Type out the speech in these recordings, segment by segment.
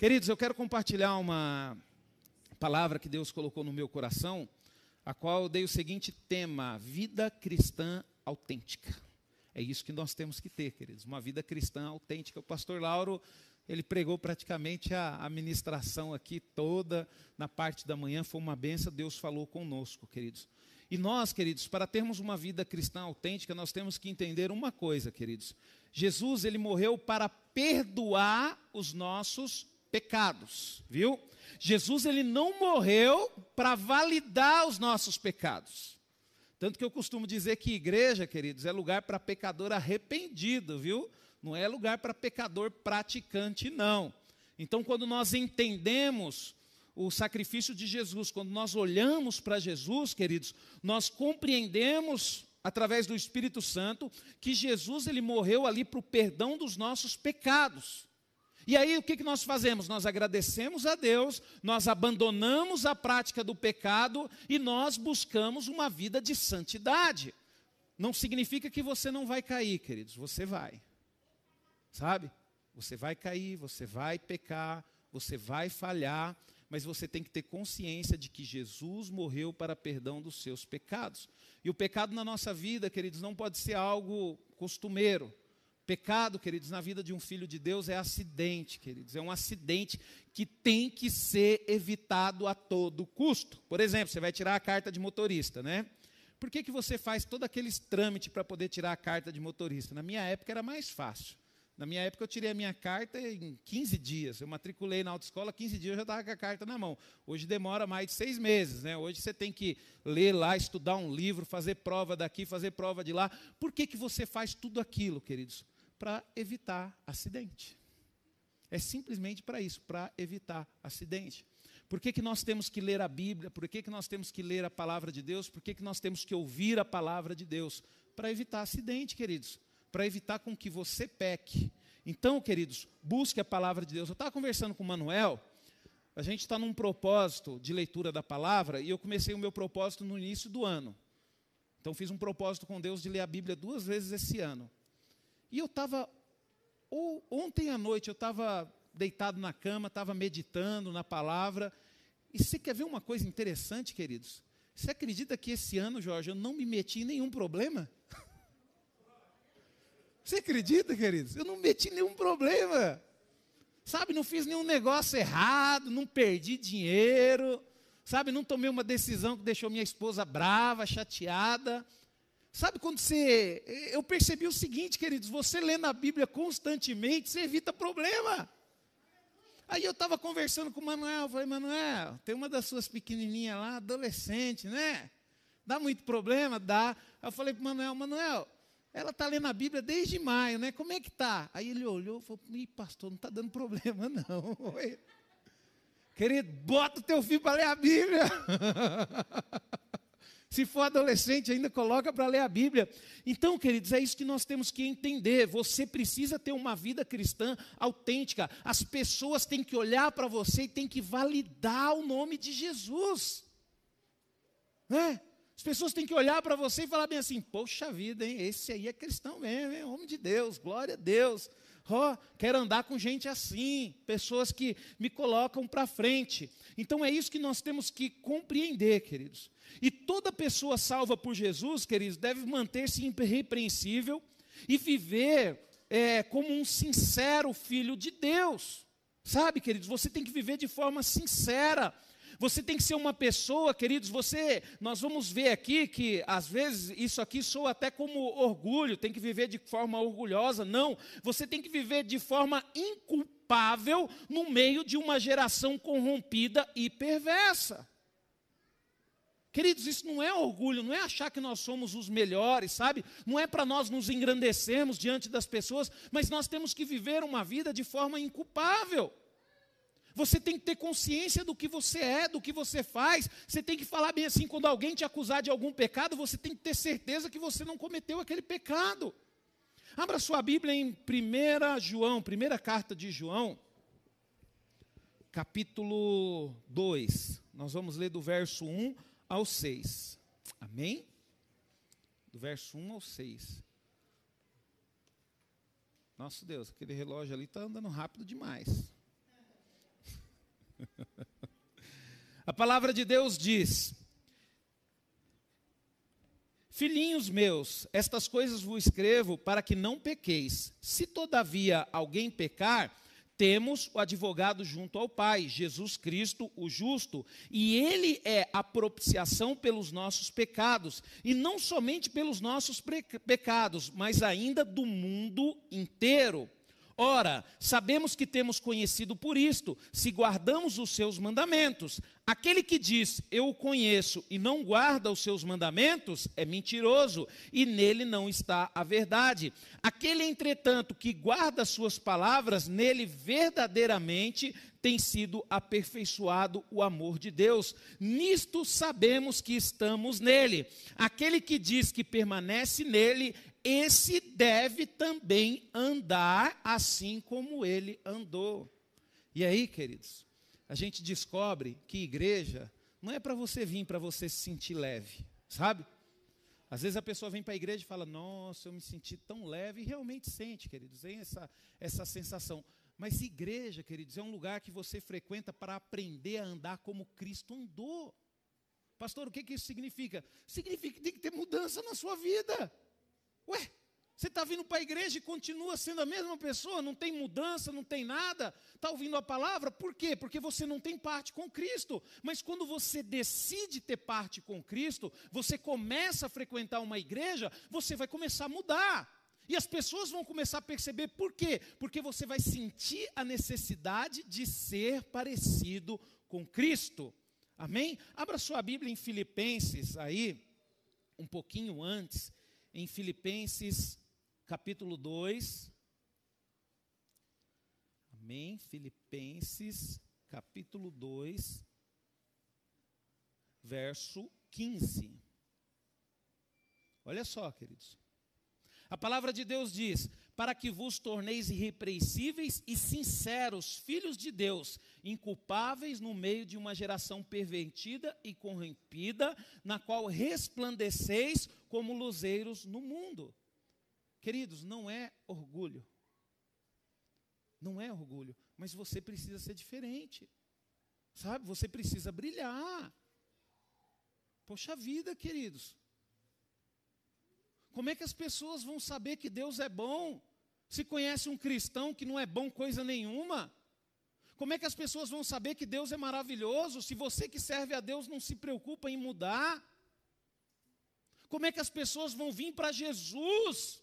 Queridos, eu quero compartilhar uma palavra que Deus colocou no meu coração, a qual eu dei o seguinte tema: vida cristã autêntica. É isso que nós temos que ter, queridos, uma vida cristã autêntica. O pastor Lauro, ele pregou praticamente a administração aqui toda na parte da manhã, foi uma benção, Deus falou conosco, queridos. E nós, queridos, para termos uma vida cristã autêntica, nós temos que entender uma coisa, queridos. Jesus, ele morreu para perdoar os nossos pecados, viu? Jesus, ele não morreu para validar os nossos pecados. Tanto que eu costumo dizer que igreja, queridos, é lugar para pecador arrependido, viu? Não é lugar para pecador praticante, não. Então, quando nós entendemos o sacrifício de Jesus, quando nós olhamos para Jesus, queridos, nós compreendemos através do Espírito Santo que Jesus ele morreu ali para o perdão dos nossos pecados. E aí o que, que nós fazemos? Nós agradecemos a Deus, nós abandonamos a prática do pecado e nós buscamos uma vida de santidade. Não significa que você não vai cair, queridos, você vai. Sabe? Você vai cair, você vai pecar, você vai falhar, mas você tem que ter consciência de que Jesus morreu para perdão dos seus pecados. E o pecado na nossa vida, queridos, não pode ser algo costumeiro. Pecado, queridos, na vida de um filho de Deus é acidente, queridos. É um acidente que tem que ser evitado a todo custo. Por exemplo, você vai tirar a carta de motorista, né? Por que, que você faz todo aqueles trâmites para poder tirar a carta de motorista? Na minha época era mais fácil. Na minha época, eu tirei a minha carta em 15 dias. Eu matriculei na autoescola, 15 dias eu já estava com a carta na mão. Hoje demora mais de seis meses. Né? Hoje você tem que ler lá, estudar um livro, fazer prova daqui, fazer prova de lá. Por que, que você faz tudo aquilo, queridos? Para evitar acidente. É simplesmente para isso, para evitar acidente. Por que, que nós temos que ler a Bíblia? Por que, que nós temos que ler a palavra de Deus? Por que, que nós temos que ouvir a palavra de Deus? Para evitar acidente, queridos para evitar com que você peque. Então, queridos, busque a palavra de Deus. Eu estava conversando com o Manuel, a gente está num propósito de leitura da palavra, e eu comecei o meu propósito no início do ano. Então, fiz um propósito com Deus de ler a Bíblia duas vezes esse ano. E eu estava, ontem à noite, eu estava deitado na cama, estava meditando na palavra. E você quer ver uma coisa interessante, queridos? Você acredita que esse ano, Jorge, eu não me meti em nenhum problema? Você acredita, queridos? Eu não meti nenhum problema. Sabe, não fiz nenhum negócio errado, não perdi dinheiro. Sabe, não tomei uma decisão que deixou minha esposa brava, chateada. Sabe quando você. Eu percebi o seguinte, queridos: você lendo a Bíblia constantemente, você evita problema. Aí eu estava conversando com o Manuel, falei, Manuel, tem uma das suas pequenininhas lá, adolescente, né? Dá muito problema? Dá. Eu falei para o Manuel, Manuel, ela está lendo a Bíblia desde maio, né? Como é que está? Aí ele olhou e falou: Ih, pastor, não está dando problema, não. Querido, bota o teu filho para ler a Bíblia. Se for adolescente, ainda coloca para ler a Bíblia. Então, queridos, é isso que nós temos que entender. Você precisa ter uma vida cristã autêntica. As pessoas têm que olhar para você e têm que validar o nome de Jesus. Né? As pessoas têm que olhar para você e falar bem assim: poxa vida, hein? Esse aí é cristão mesmo, hein? Homem de Deus, glória a Deus. Oh, quero andar com gente assim, pessoas que me colocam para frente. Então é isso que nós temos que compreender, queridos. E toda pessoa salva por Jesus, queridos, deve manter-se irrepreensível e viver é, como um sincero filho de Deus. Sabe, queridos, você tem que viver de forma sincera. Você tem que ser uma pessoa, queridos, você, nós vamos ver aqui que às vezes isso aqui soa até como orgulho, tem que viver de forma orgulhosa. Não, você tem que viver de forma inculpável no meio de uma geração corrompida e perversa. Queridos, isso não é orgulho, não é achar que nós somos os melhores, sabe? Não é para nós nos engrandecermos diante das pessoas, mas nós temos que viver uma vida de forma inculpável. Você tem que ter consciência do que você é, do que você faz. Você tem que falar bem assim: quando alguém te acusar de algum pecado, você tem que ter certeza que você não cometeu aquele pecado. Abra sua Bíblia em 1 João, primeira carta de João, capítulo 2. Nós vamos ler do verso 1 ao 6. Amém? Do verso 1 ao 6. Nosso Deus, aquele relógio ali está andando rápido demais. A palavra de Deus diz: Filhinhos meus, estas coisas vos escrevo para que não pequeis. Se todavia alguém pecar, temos o advogado junto ao Pai, Jesus Cristo, o justo, e ele é a propiciação pelos nossos pecados, e não somente pelos nossos pecados, mas ainda do mundo inteiro. Ora, sabemos que temos conhecido por isto, se guardamos os seus mandamentos. Aquele que diz, eu o conheço, e não guarda os seus mandamentos, é mentiroso, e nele não está a verdade. Aquele, entretanto, que guarda as suas palavras, nele verdadeiramente tem sido aperfeiçoado o amor de Deus. Nisto sabemos que estamos nele. Aquele que diz que permanece nele, esse deve também andar assim como ele andou. E aí, queridos, a gente descobre que igreja não é para você vir para você se sentir leve, sabe? Às vezes a pessoa vem para a igreja e fala: Nossa, eu me senti tão leve, e realmente sente, queridos, tem essa, essa sensação. Mas igreja, queridos, é um lugar que você frequenta para aprender a andar como Cristo andou. Pastor, o que, que isso significa? Significa que tem que ter mudança na sua vida. Ué, você está vindo para a igreja e continua sendo a mesma pessoa, não tem mudança, não tem nada, está ouvindo a palavra, por quê? Porque você não tem parte com Cristo. Mas quando você decide ter parte com Cristo, você começa a frequentar uma igreja, você vai começar a mudar. E as pessoas vão começar a perceber por quê? Porque você vai sentir a necessidade de ser parecido com Cristo. Amém? Abra sua Bíblia em Filipenses aí, um pouquinho antes em Filipenses capítulo 2. Amém? Filipenses capítulo 2, verso 15. Olha só, queridos. A palavra de Deus diz: para que vos torneis irrepreensíveis e sinceros, filhos de Deus, inculpáveis no meio de uma geração pervertida e corrompida, na qual resplandeceis como luzeiros no mundo. Queridos, não é orgulho. Não é orgulho, mas você precisa ser diferente. Sabe? Você precisa brilhar. Poxa vida, queridos. Como é que as pessoas vão saber que Deus é bom? Se conhece um cristão que não é bom coisa nenhuma? Como é que as pessoas vão saber que Deus é maravilhoso se você que serve a Deus não se preocupa em mudar? Como é que as pessoas vão vir para Jesus?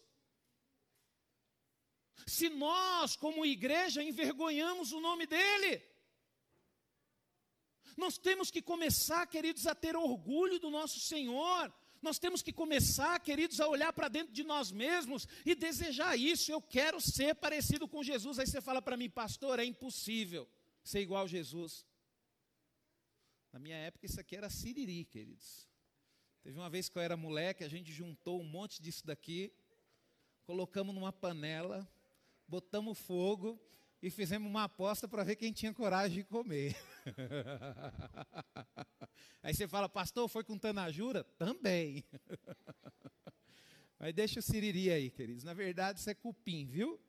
Se nós, como igreja, envergonhamos o nome dEle. Nós temos que começar, queridos, a ter orgulho do nosso Senhor, nós temos que começar, queridos, a olhar para dentro de nós mesmos e desejar isso. Eu quero ser parecido com Jesus. Aí você fala para mim, pastor, é impossível ser igual a Jesus. Na minha época, isso aqui era siriri, queridos. Teve uma vez que eu era moleque, a gente juntou um monte disso daqui, colocamos numa panela, botamos fogo e fizemos uma aposta para ver quem tinha coragem de comer. Aí você fala, pastor, foi com tanajura? Também. Mas deixa o siriri aí, queridos. Na verdade, isso é cupim, viu?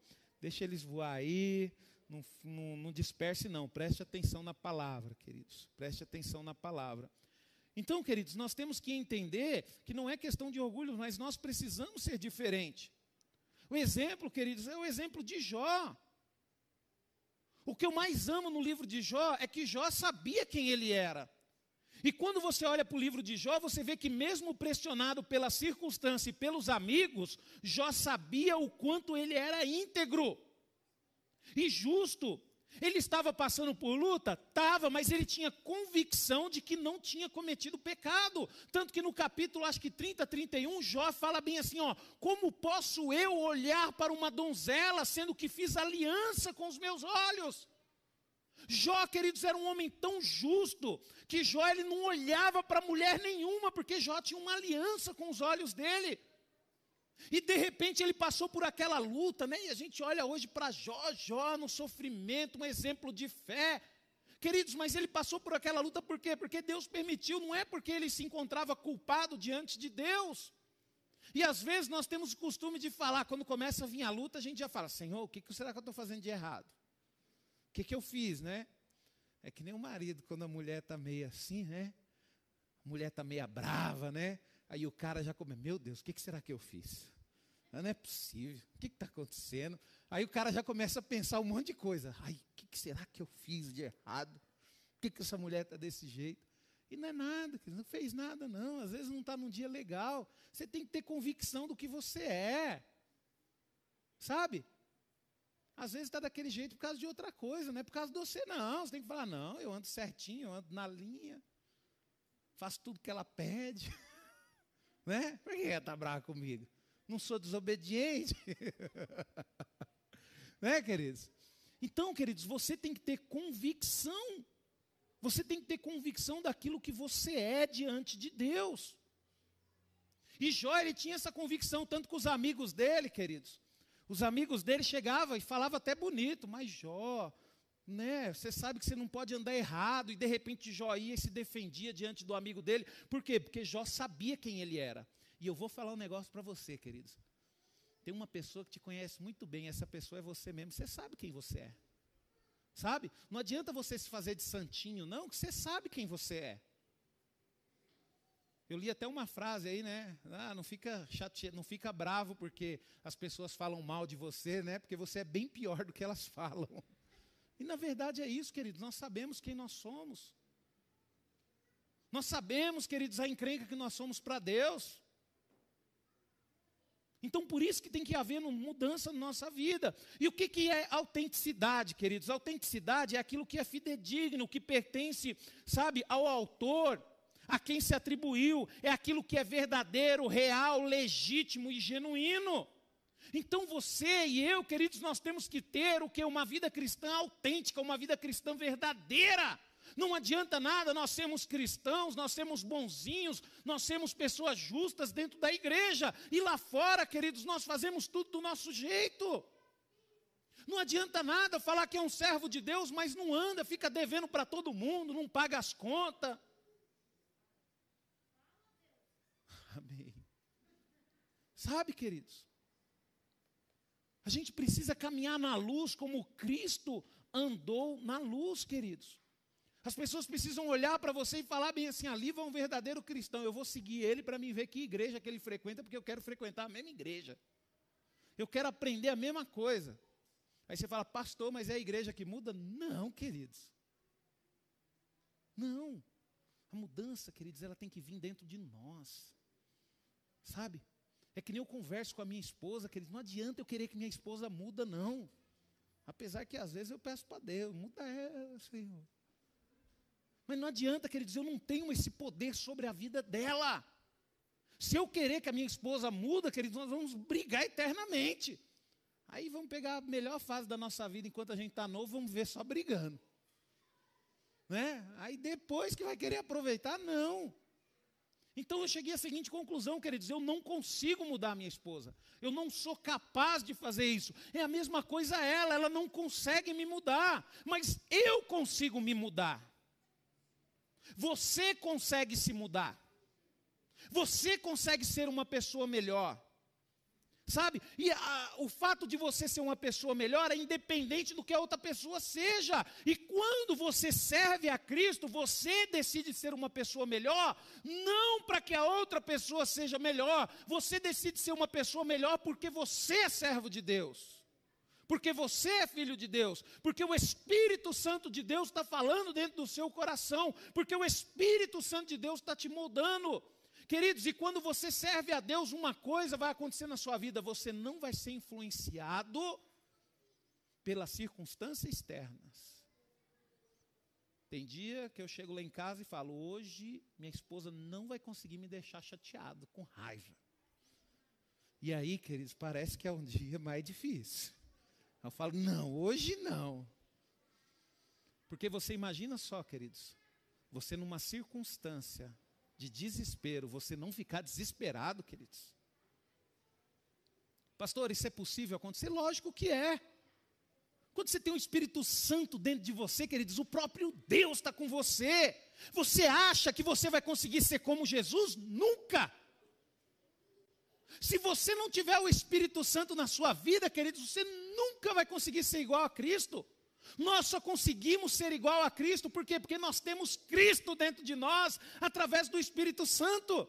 Deixa eles voar aí. Não, não, não disperse, não. Preste atenção na palavra, queridos. Preste atenção na palavra. Então, queridos, nós temos que entender que não é questão de orgulho, mas nós precisamos ser diferente. O exemplo, queridos, é o exemplo de Jó. O que eu mais amo no livro de Jó é que Jó sabia quem ele era. E quando você olha para o livro de Jó, você vê que, mesmo pressionado pela circunstância e pelos amigos, Jó sabia o quanto ele era íntegro e justo. Ele estava passando por luta? Estava, mas ele tinha convicção de que não tinha cometido pecado. Tanto que no capítulo, acho que 30, 31, Jó fala bem assim: ó, como posso eu olhar para uma donzela, sendo que fiz aliança com os meus olhos? Jó, queridos, era um homem tão justo que Jó ele não olhava para mulher nenhuma, porque Jó tinha uma aliança com os olhos dele. E de repente ele passou por aquela luta, né? E a gente olha hoje para Jó, Jó no sofrimento, um exemplo de fé. Queridos, mas ele passou por aquela luta por quê? Porque Deus permitiu, não é porque ele se encontrava culpado diante de Deus. E às vezes nós temos o costume de falar, quando começa a vir a luta, a gente já fala: Senhor, o que, será que eu estou fazendo de errado? O que, que eu fiz, né? É que nem o marido, quando a mulher está meio assim, né? A mulher está meio brava, né? Aí o cara já come, meu Deus, o que, será que eu fiz? Não é possível, o que está acontecendo? Aí o cara já começa a pensar um monte de coisa. Ai, o que, que será que eu fiz de errado? Por que, que essa mulher está desse jeito? E não é nada, não fez nada, não. Às vezes não está num dia legal. Você tem que ter convicção do que você é. Sabe? Às vezes está daquele jeito por causa de outra coisa, não é por causa de você, não. Você tem que falar, não, eu ando certinho, eu ando na linha, faço tudo que ela pede. né? Por que ela está brava comigo? Não sou desobediente. né, queridos? Então, queridos, você tem que ter convicção. Você tem que ter convicção daquilo que você é diante de Deus. E Jó, ele tinha essa convicção, tanto com os amigos dele, queridos. Os amigos dele chegavam e falavam até bonito, mas Jó, né, você sabe que você não pode andar errado, e de repente Jó ia e se defendia diante do amigo dele. Por quê? Porque Jó sabia quem ele era. E eu vou falar um negócio para você, queridos. Tem uma pessoa que te conhece muito bem, essa pessoa é você mesmo, você sabe quem você é. Sabe? Não adianta você se fazer de santinho, não, que você sabe quem você é. Eu li até uma frase aí, né? Ah, não fica chateado, não fica bravo porque as pessoas falam mal de você, né? Porque você é bem pior do que elas falam. E na verdade é isso, queridos. Nós sabemos quem nós somos. Nós sabemos, queridos, a encrenca que nós somos para Deus. Então, por isso que tem que haver uma mudança na nossa vida. E o que, que é autenticidade, queridos? Autenticidade é aquilo que é fidedigno, que pertence, sabe, ao autor, a quem se atribuiu, é aquilo que é verdadeiro, real, legítimo e genuíno. Então você e eu, queridos, nós temos que ter o que? Uma vida cristã autêntica, uma vida cristã verdadeira. Não adianta nada nós sermos cristãos, nós sermos bonzinhos, nós sermos pessoas justas dentro da igreja. E lá fora, queridos, nós fazemos tudo do nosso jeito. Não adianta nada falar que é um servo de Deus, mas não anda, fica devendo para todo mundo, não paga as contas. Amém. Sabe, queridos? A gente precisa caminhar na luz como Cristo andou na luz, queridos. As pessoas precisam olhar para você e falar bem assim: ali vai um verdadeiro cristão. Eu vou seguir ele para me ver que igreja que ele frequenta, porque eu quero frequentar a mesma igreja. Eu quero aprender a mesma coisa. Aí você fala, pastor, mas é a igreja que muda? Não, queridos. Não. A mudança, queridos, ela tem que vir dentro de nós. Sabe? É que nem eu converso com a minha esposa, queridos, não adianta eu querer que minha esposa muda, não. Apesar que às vezes eu peço para Deus, muda ela, Senhor. Mas não adianta, queridos, eu não tenho esse poder sobre a vida dela. Se eu querer que a minha esposa muda, queridos, nós vamos brigar eternamente. Aí vamos pegar a melhor fase da nossa vida enquanto a gente está novo, vamos ver só brigando. Né? Aí depois que vai querer aproveitar, não. Então eu cheguei à seguinte conclusão, queridos: eu não consigo mudar a minha esposa. Eu não sou capaz de fazer isso. É a mesma coisa ela, ela não consegue me mudar, mas eu consigo me mudar. Você consegue se mudar. Você consegue ser uma pessoa melhor. Sabe? E a, o fato de você ser uma pessoa melhor é independente do que a outra pessoa seja. E quando você serve a Cristo, você decide ser uma pessoa melhor, não para que a outra pessoa seja melhor. Você decide ser uma pessoa melhor porque você é servo de Deus porque você é filho de Deus, porque o Espírito Santo de Deus está falando dentro do seu coração, porque o Espírito Santo de Deus está te moldando. Queridos, e quando você serve a Deus, uma coisa vai acontecer na sua vida: você não vai ser influenciado pelas circunstâncias externas. Tem dia que eu chego lá em casa e falo: hoje minha esposa não vai conseguir me deixar chateado, com raiva. E aí, queridos, parece que é um dia mais difícil. Eu falo, não, hoje não. Porque você imagina só, queridos, você numa circunstância de desespero, você não ficar desesperado, queridos. Pastor, isso é possível acontecer? Lógico que é. Quando você tem o Espírito Santo dentro de você, queridos, o próprio Deus está com você. Você acha que você vai conseguir ser como Jesus? Nunca. Se você não tiver o Espírito Santo na sua vida, queridos, você nunca vai conseguir ser igual a Cristo. Nós só conseguimos ser igual a Cristo, por quê? Porque nós temos Cristo dentro de nós, através do Espírito Santo.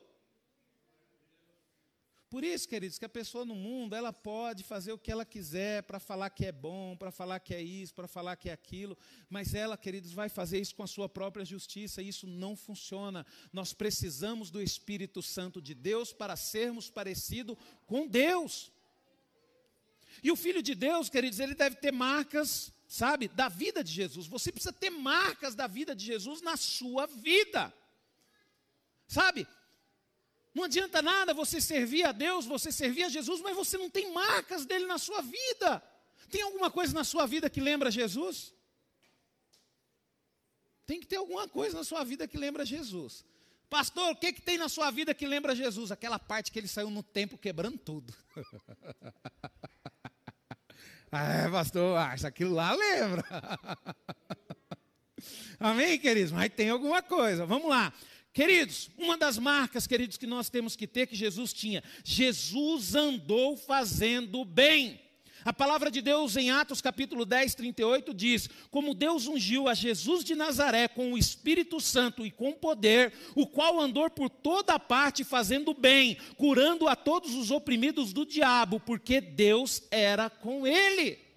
Por isso, queridos, que a pessoa no mundo, ela pode fazer o que ela quiser para falar que é bom, para falar que é isso, para falar que é aquilo, mas ela, queridos, vai fazer isso com a sua própria justiça, e isso não funciona. Nós precisamos do Espírito Santo de Deus para sermos parecidos com Deus. E o Filho de Deus, queridos, ele deve ter marcas, sabe, da vida de Jesus. Você precisa ter marcas da vida de Jesus na sua vida. Sabe? Não adianta nada você servir a Deus, você servir a Jesus, mas você não tem marcas dele na sua vida. Tem alguma coisa na sua vida que lembra Jesus? Tem que ter alguma coisa na sua vida que lembra Jesus. Pastor, o que, que tem na sua vida que lembra Jesus? Aquela parte que ele saiu no templo quebrando tudo. ah, pastor, acha aquilo lá lembra. Amém, queridos? Mas tem alguma coisa. Vamos lá. Queridos, uma das marcas, queridos, que nós temos que ter, que Jesus tinha, Jesus andou fazendo bem. A palavra de Deus em Atos capítulo 10, 38 diz: Como Deus ungiu a Jesus de Nazaré com o Espírito Santo e com poder, o qual andou por toda parte fazendo bem, curando a todos os oprimidos do diabo, porque Deus era com ele.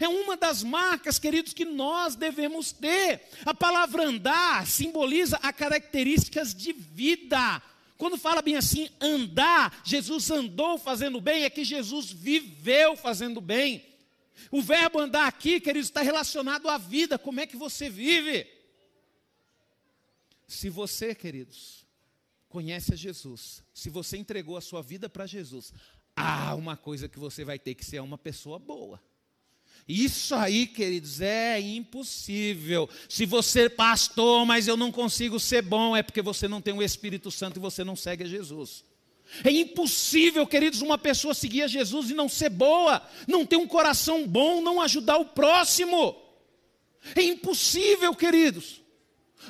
É uma das marcas, queridos, que nós devemos ter. A palavra andar simboliza as características de vida. Quando fala bem assim, andar, Jesus andou fazendo bem, é que Jesus viveu fazendo bem. O verbo andar aqui, queridos, está relacionado à vida, como é que você vive. Se você, queridos, conhece a Jesus, se você entregou a sua vida para Jesus, há uma coisa que você vai ter que ser uma pessoa boa. Isso aí, queridos, é impossível. Se você, pastor, mas eu não consigo ser bom, é porque você não tem o Espírito Santo e você não segue a Jesus. É impossível, queridos, uma pessoa seguir a Jesus e não ser boa, não ter um coração bom, não ajudar o próximo. É impossível, queridos.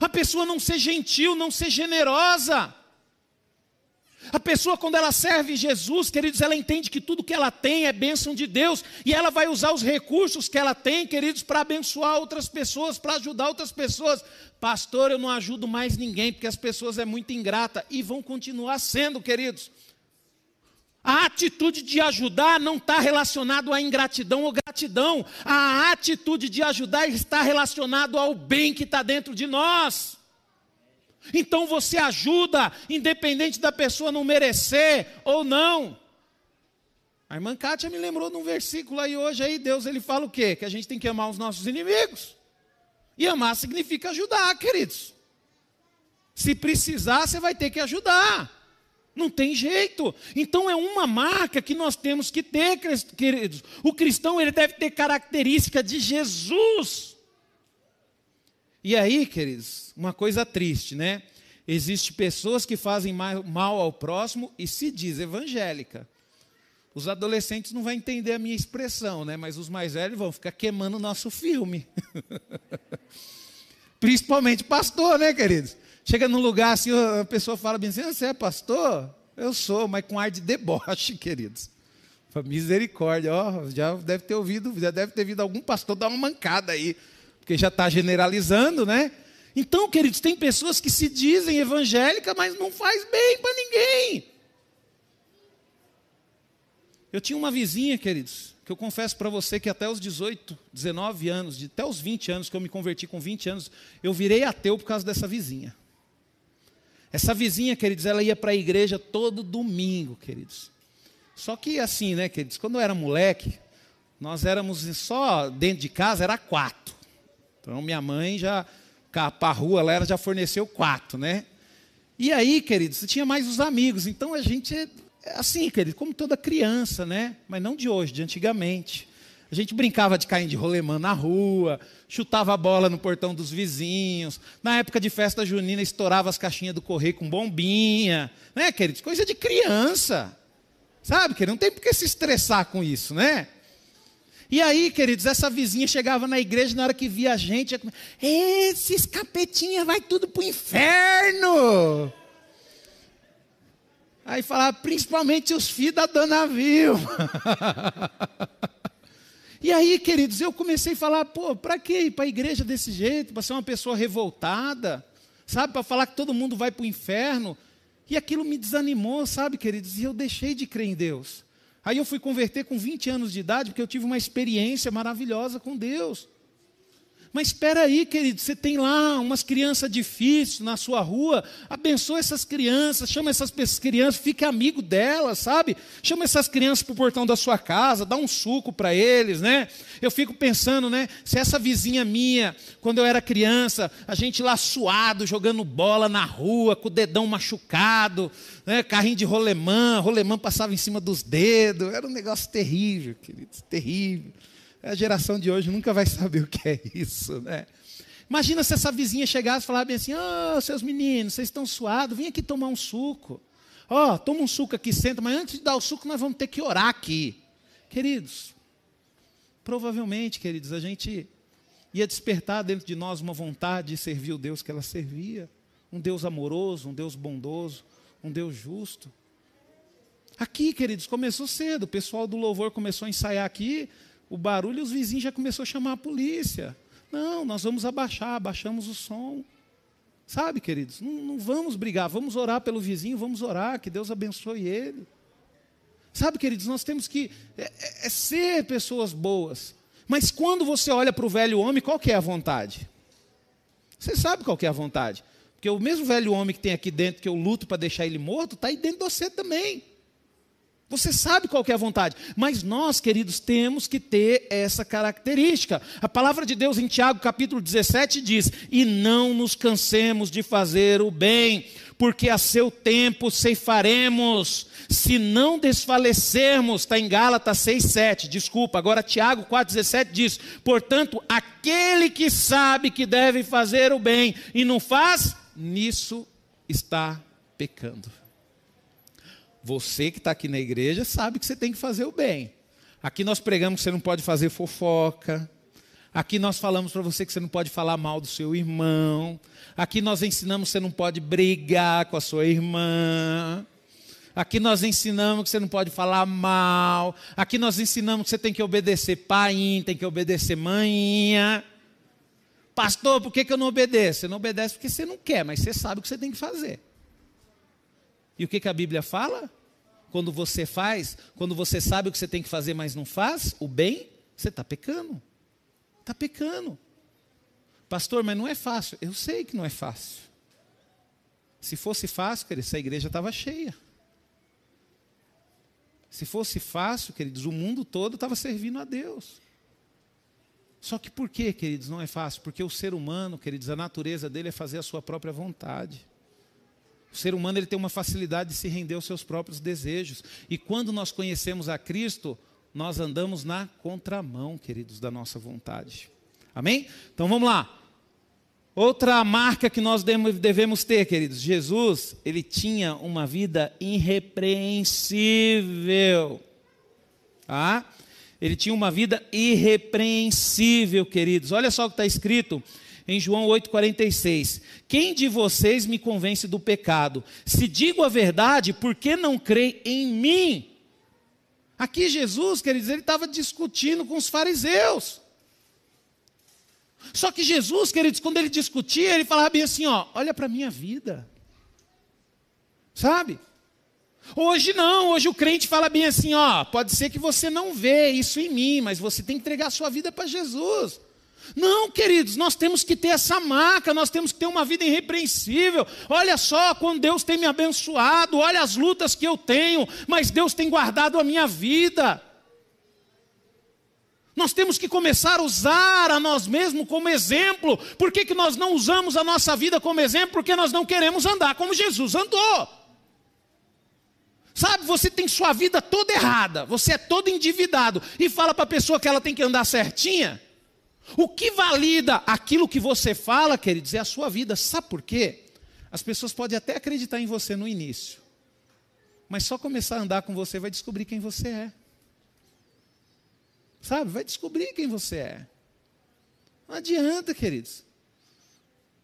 A pessoa não ser gentil, não ser generosa. A pessoa, quando ela serve Jesus, queridos, ela entende que tudo que ela tem é bênção de Deus, e ela vai usar os recursos que ela tem, queridos, para abençoar outras pessoas, para ajudar outras pessoas. Pastor, eu não ajudo mais ninguém, porque as pessoas é muito ingrata, e vão continuar sendo, queridos. A atitude de ajudar não está relacionado à ingratidão ou gratidão. A atitude de ajudar está relacionado ao bem que está dentro de nós. Então você ajuda, independente da pessoa não merecer ou não. A irmã Kátia me lembrou de um versículo aí hoje, aí Deus ele fala o quê? Que a gente tem que amar os nossos inimigos. E amar significa ajudar, queridos. Se precisar, você vai ter que ajudar. Não tem jeito. Então é uma marca que nós temos que ter, queridos. O cristão ele deve ter característica de Jesus. E aí, queridos, uma coisa triste, né? Existem pessoas que fazem mal ao próximo e se diz evangélica. Os adolescentes não vão entender a minha expressão, né? Mas os mais velhos vão ficar queimando o nosso filme. Principalmente pastor, né, queridos? Chega num lugar assim, a pessoa fala bem assim: você é pastor? Eu sou, mas com ar de deboche, queridos. Misericórdia, ó, já deve ter ouvido, já deve ter visto algum pastor dar uma mancada aí porque já está generalizando, né? Então, queridos, tem pessoas que se dizem evangélicas, mas não faz bem para ninguém. Eu tinha uma vizinha, queridos, que eu confesso para você que até os 18, 19 anos, até os 20 anos, que eu me converti com 20 anos, eu virei ateu por causa dessa vizinha. Essa vizinha, queridos, ela ia para a igreja todo domingo, queridos. Só que assim, né, queridos, quando eu era moleque, nós éramos só dentro de casa, era quatro. Então minha mãe já, para a rua ela já forneceu quatro, né? E aí, queridos, tinha mais os amigos. Então a gente, é assim, querido, como toda criança, né? Mas não de hoje, de antigamente. A gente brincava de cair de rolemã na rua, chutava a bola no portão dos vizinhos. Na época de festa junina, estourava as caixinhas do correio com bombinha. Né, queridos? Coisa de criança. Sabe, querido? Não tem por que se estressar com isso, né? E aí, queridos, essa vizinha chegava na igreja na hora que via a gente, esses capetinhas vai tudo para o inferno. Aí falava, principalmente os filhos da dona Vilma. E aí, queridos, eu comecei a falar, pô, para que ir para a igreja desse jeito? Para ser uma pessoa revoltada, sabe? Para falar que todo mundo vai para o inferno. E aquilo me desanimou, sabe, queridos? E eu deixei de crer em Deus. Aí eu fui converter com 20 anos de idade, porque eu tive uma experiência maravilhosa com Deus. Mas espera aí, querido, você tem lá umas crianças difíceis na sua rua, abençoa essas crianças, chama essas crianças, fique amigo delas, sabe? Chama essas crianças para o portão da sua casa, dá um suco para eles, né? Eu fico pensando, né? Se essa vizinha minha, quando eu era criança, a gente lá suado, jogando bola na rua, com o dedão machucado, né? carrinho de rolemã, rolemã passava em cima dos dedos, era um negócio terrível, queridos, terrível. A geração de hoje nunca vai saber o que é isso, né? Imagina se essa vizinha chegasse e falasse assim: Ô, oh, seus meninos, vocês estão suados, vem aqui tomar um suco. Ó, oh, toma um suco aqui, senta, mas antes de dar o suco, nós vamos ter que orar aqui. Queridos, provavelmente, queridos, a gente ia despertar dentro de nós uma vontade de servir o Deus que ela servia. Um Deus amoroso, um Deus bondoso, um Deus justo. Aqui, queridos, começou cedo. O pessoal do louvor começou a ensaiar aqui o barulho e os vizinhos já começaram a chamar a polícia. Não, nós vamos abaixar, abaixamos o som. Sabe, queridos, não, não, vamos brigar, vamos orar pelo vizinho, vamos orar, que Deus abençoe ele. Sabe, queridos, nós temos que é, é, é ser pessoas boas. Mas quando você olha para o velho homem, qual que é a vontade? Você sabe qual que é a vontade? Porque o mesmo velho homem que tem aqui dentro, que eu luto para deixar ele morto, está aí dentro de você também. Você sabe qual é a vontade. Mas nós, queridos, temos que ter essa característica. A palavra de Deus em Tiago, capítulo 17, diz: E não nos cansemos de fazer o bem, porque a seu tempo ceifaremos, se não desfalecermos. Está em Gálatas 6, 7. Desculpa, agora Tiago 4, 17 diz: Portanto, aquele que sabe que deve fazer o bem e não faz, nisso está pecando. Você que está aqui na igreja sabe que você tem que fazer o bem. Aqui nós pregamos que você não pode fazer fofoca. Aqui nós falamos para você que você não pode falar mal do seu irmão. Aqui nós ensinamos que você não pode brigar com a sua irmã. Aqui nós ensinamos que você não pode falar mal. Aqui nós ensinamos que você tem que obedecer pai, tem que obedecer mãe. Pastor, por que, que eu não obedeço? Você não obedece porque você não quer, mas você sabe o que você tem que fazer. E o que, que a Bíblia fala? Quando você faz, quando você sabe o que você tem que fazer, mas não faz, o bem, você está pecando. Está pecando. Pastor, mas não é fácil. Eu sei que não é fácil. Se fosse fácil, queridos, essa igreja estava cheia. Se fosse fácil, queridos, o mundo todo estava servindo a Deus. Só que por que, queridos, não é fácil? Porque o ser humano, queridos, a natureza dele é fazer a sua própria vontade. O ser humano ele tem uma facilidade de se render aos seus próprios desejos. E quando nós conhecemos a Cristo, nós andamos na contramão, queridos, da nossa vontade. Amém? Então vamos lá. Outra marca que nós devemos ter, queridos, Jesus, ele tinha uma vida irrepreensível. Tá? Ele tinha uma vida irrepreensível, queridos. Olha só o que está escrito em João 8,46: Quem de vocês me convence do pecado? Se digo a verdade, por que não crê em mim? Aqui Jesus, quer dizer, ele estava discutindo com os fariseus. Só que Jesus, queridos, quando ele discutia, ele falava bem assim: ó, olha para a minha vida. Sabe? Hoje não, hoje o crente fala bem assim: ó, pode ser que você não vê isso em mim, mas você tem que entregar a sua vida para Jesus. Não, queridos, nós temos que ter essa marca, nós temos que ter uma vida irrepreensível. Olha só quando Deus tem me abençoado, olha as lutas que eu tenho, mas Deus tem guardado a minha vida. Nós temos que começar a usar a nós mesmos como exemplo. Por que, que nós não usamos a nossa vida como exemplo? Porque nós não queremos andar como Jesus andou. Sabe, você tem sua vida toda errada, você é todo endividado e fala para a pessoa que ela tem que andar certinha. O que valida aquilo que você fala, queridos, é a sua vida. Sabe por quê? As pessoas podem até acreditar em você no início, mas só começar a andar com você vai descobrir quem você é. Sabe? Vai descobrir quem você é. Não adianta, queridos.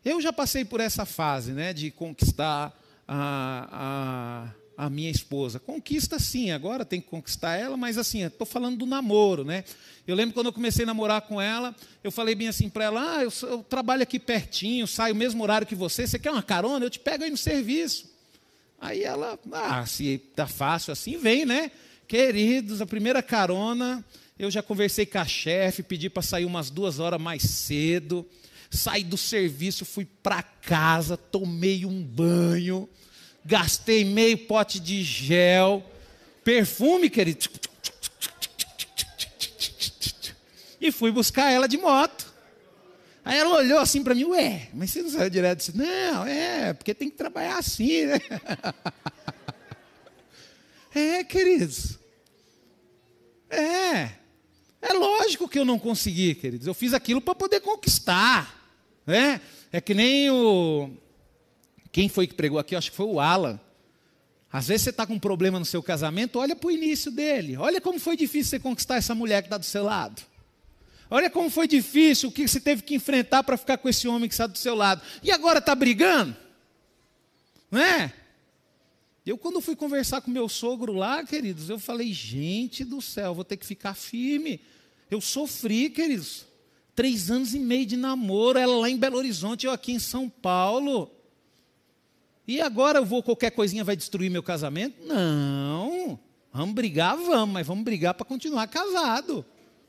Eu já passei por essa fase, né, de conquistar a, a minha esposa. Conquista sim, agora tem que conquistar ela, mas assim, estou falando do namoro, né? Eu lembro quando eu comecei a namorar com ela, eu falei bem assim para ela: ah, eu, eu, trabalho aqui pertinho, saio o mesmo horário que você, você quer uma carona? Eu te pego aí no serviço. Aí ela, ah, se tá fácil assim, vem, né? Queridos, a primeira carona, eu já conversei com a chefe, pedi para sair umas duas horas mais cedo. Saí do serviço, fui para casa, tomei um banho gastei meio pote de gel, perfume, querido. E fui buscar ela de moto. Aí ela olhou assim para mim, ué, mas você não saiu direto? Disse, não, é, porque tem que trabalhar assim, né? é, queridos. É. É lógico que eu não consegui, queridos. Eu fiz aquilo para poder conquistar. Né? É que nem o, quem foi que pregou aqui? Eu acho que foi o Alan. Às vezes você está com um problema no seu casamento, olha para o início dele. Olha como foi difícil você conquistar essa mulher que está do seu lado. Olha como foi difícil o que você teve que enfrentar para ficar com esse homem que está do seu lado. E agora está brigando? Não é? Eu, quando fui conversar com meu sogro lá, queridos, eu falei: gente do céu, vou ter que ficar firme. Eu sofri, queridos. Três anos e meio de namoro, ela lá em Belo Horizonte, eu aqui em São Paulo. E agora eu vou, qualquer coisinha vai destruir meu casamento? Não. Vamos brigar, vamos, mas vamos brigar para continuar casado.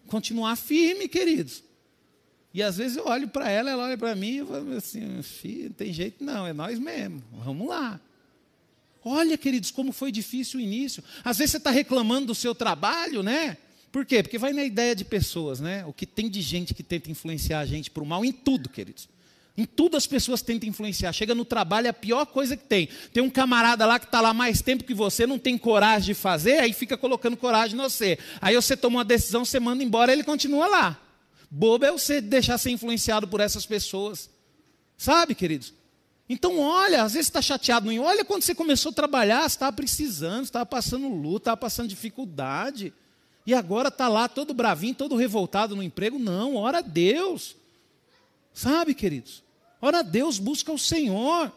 Continuar firme, queridos. E às vezes eu olho para ela, ela olha para mim e falo assim, filho, não tem jeito não, é nós mesmo, vamos lá. Olha, queridos, como foi difícil o início. Às vezes você está reclamando do seu trabalho, né? Por quê? Porque vai na ideia de pessoas, né? O que tem de gente que tenta influenciar a gente para o mal em tudo, queridos. Em tudo as pessoas tentam influenciar. Chega no trabalho, é a pior coisa que tem. Tem um camarada lá que está lá mais tempo que você, não tem coragem de fazer, aí fica colocando coragem em você. Aí você toma uma decisão, você manda embora, ele continua lá. Bobo é você deixar ser influenciado por essas pessoas. Sabe, queridos? Então, olha, às vezes está chateado, não olha quando você começou a trabalhar, você estava precisando, estava passando luta, estava passando dificuldade. E agora está lá todo bravinho, todo revoltado no emprego. Não, ora a Deus. Sabe, queridos? Ora, Deus busca o Senhor.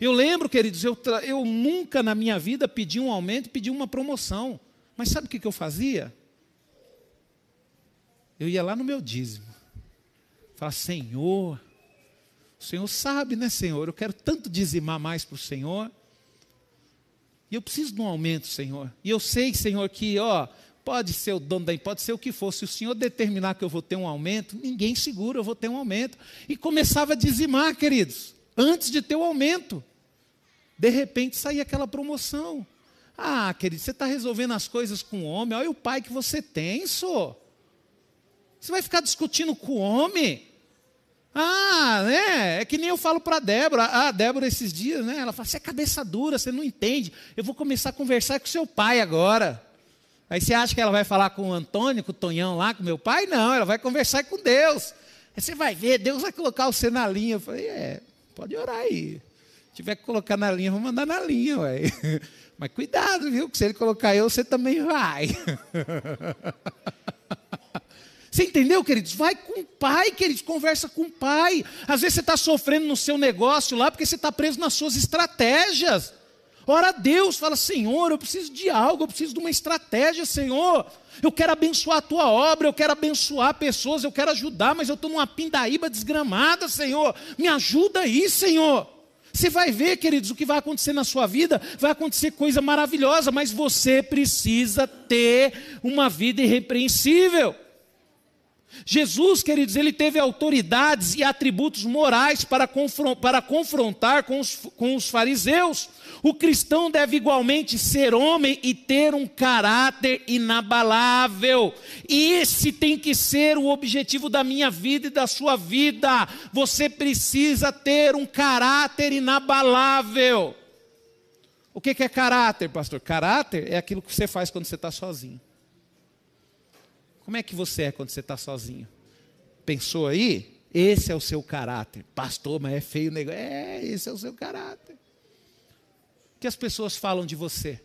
Eu lembro, queridos, eu, eu nunca na minha vida pedi um aumento, pedi uma promoção. Mas sabe o que, que eu fazia? Eu ia lá no meu dízimo. Falar, Senhor, o Senhor sabe, né, Senhor? Eu quero tanto dizimar mais para o Senhor. E eu preciso de um aumento, Senhor. E eu sei, Senhor, que, ó, Pode ser o dono da pode ser o que for. Se o senhor determinar que eu vou ter um aumento, ninguém segura, eu vou ter um aumento. E começava a dizimar, queridos, antes de ter o aumento. De repente saía aquela promoção. Ah, querido, você está resolvendo as coisas com o homem, olha o pai que você tem, só. Você vai ficar discutindo com o homem? Ah, né? É que nem eu falo para a Débora. Ah, Débora, esses dias, né? Ela fala: você é cabeça dura, você não entende. Eu vou começar a conversar com seu pai agora. Aí você acha que ela vai falar com o Antônio, com o Tonhão lá, com meu pai? Não, ela vai conversar com Deus. Aí você vai ver, Deus vai colocar você na linha. Eu falei, é, pode orar aí. Se tiver que colocar na linha, vou mandar na linha, ué. Mas cuidado, viu? Que se ele colocar eu, você também vai. Você entendeu, queridos? Vai com o pai, queridos, conversa com o pai. Às vezes você está sofrendo no seu negócio lá porque você está preso nas suas estratégias. Ora a Deus, fala: Senhor, eu preciso de algo, eu preciso de uma estratégia, Senhor. Eu quero abençoar a tua obra, eu quero abençoar pessoas, eu quero ajudar, mas eu estou numa pindaíba desgramada, Senhor. Me ajuda aí, Senhor. Você vai ver, queridos, o que vai acontecer na sua vida, vai acontecer coisa maravilhosa, mas você precisa ter uma vida irrepreensível. Jesus, queridos, ele teve autoridades e atributos morais para, confrontar com os, com os fariseus. O cristão deve igualmente ser homem e ter um caráter inabalável. E esse tem que ser o objetivo da minha vida e da sua vida. Você precisa ter um caráter inabalável. O que é caráter, pastor? Caráter é aquilo que você faz quando você está sozinho. Como é que você é quando você está sozinho? Pensou aí? Esse é o seu caráter. Pastor, mas é feio o negócio. É, esse é o seu caráter. O que as pessoas falam de você?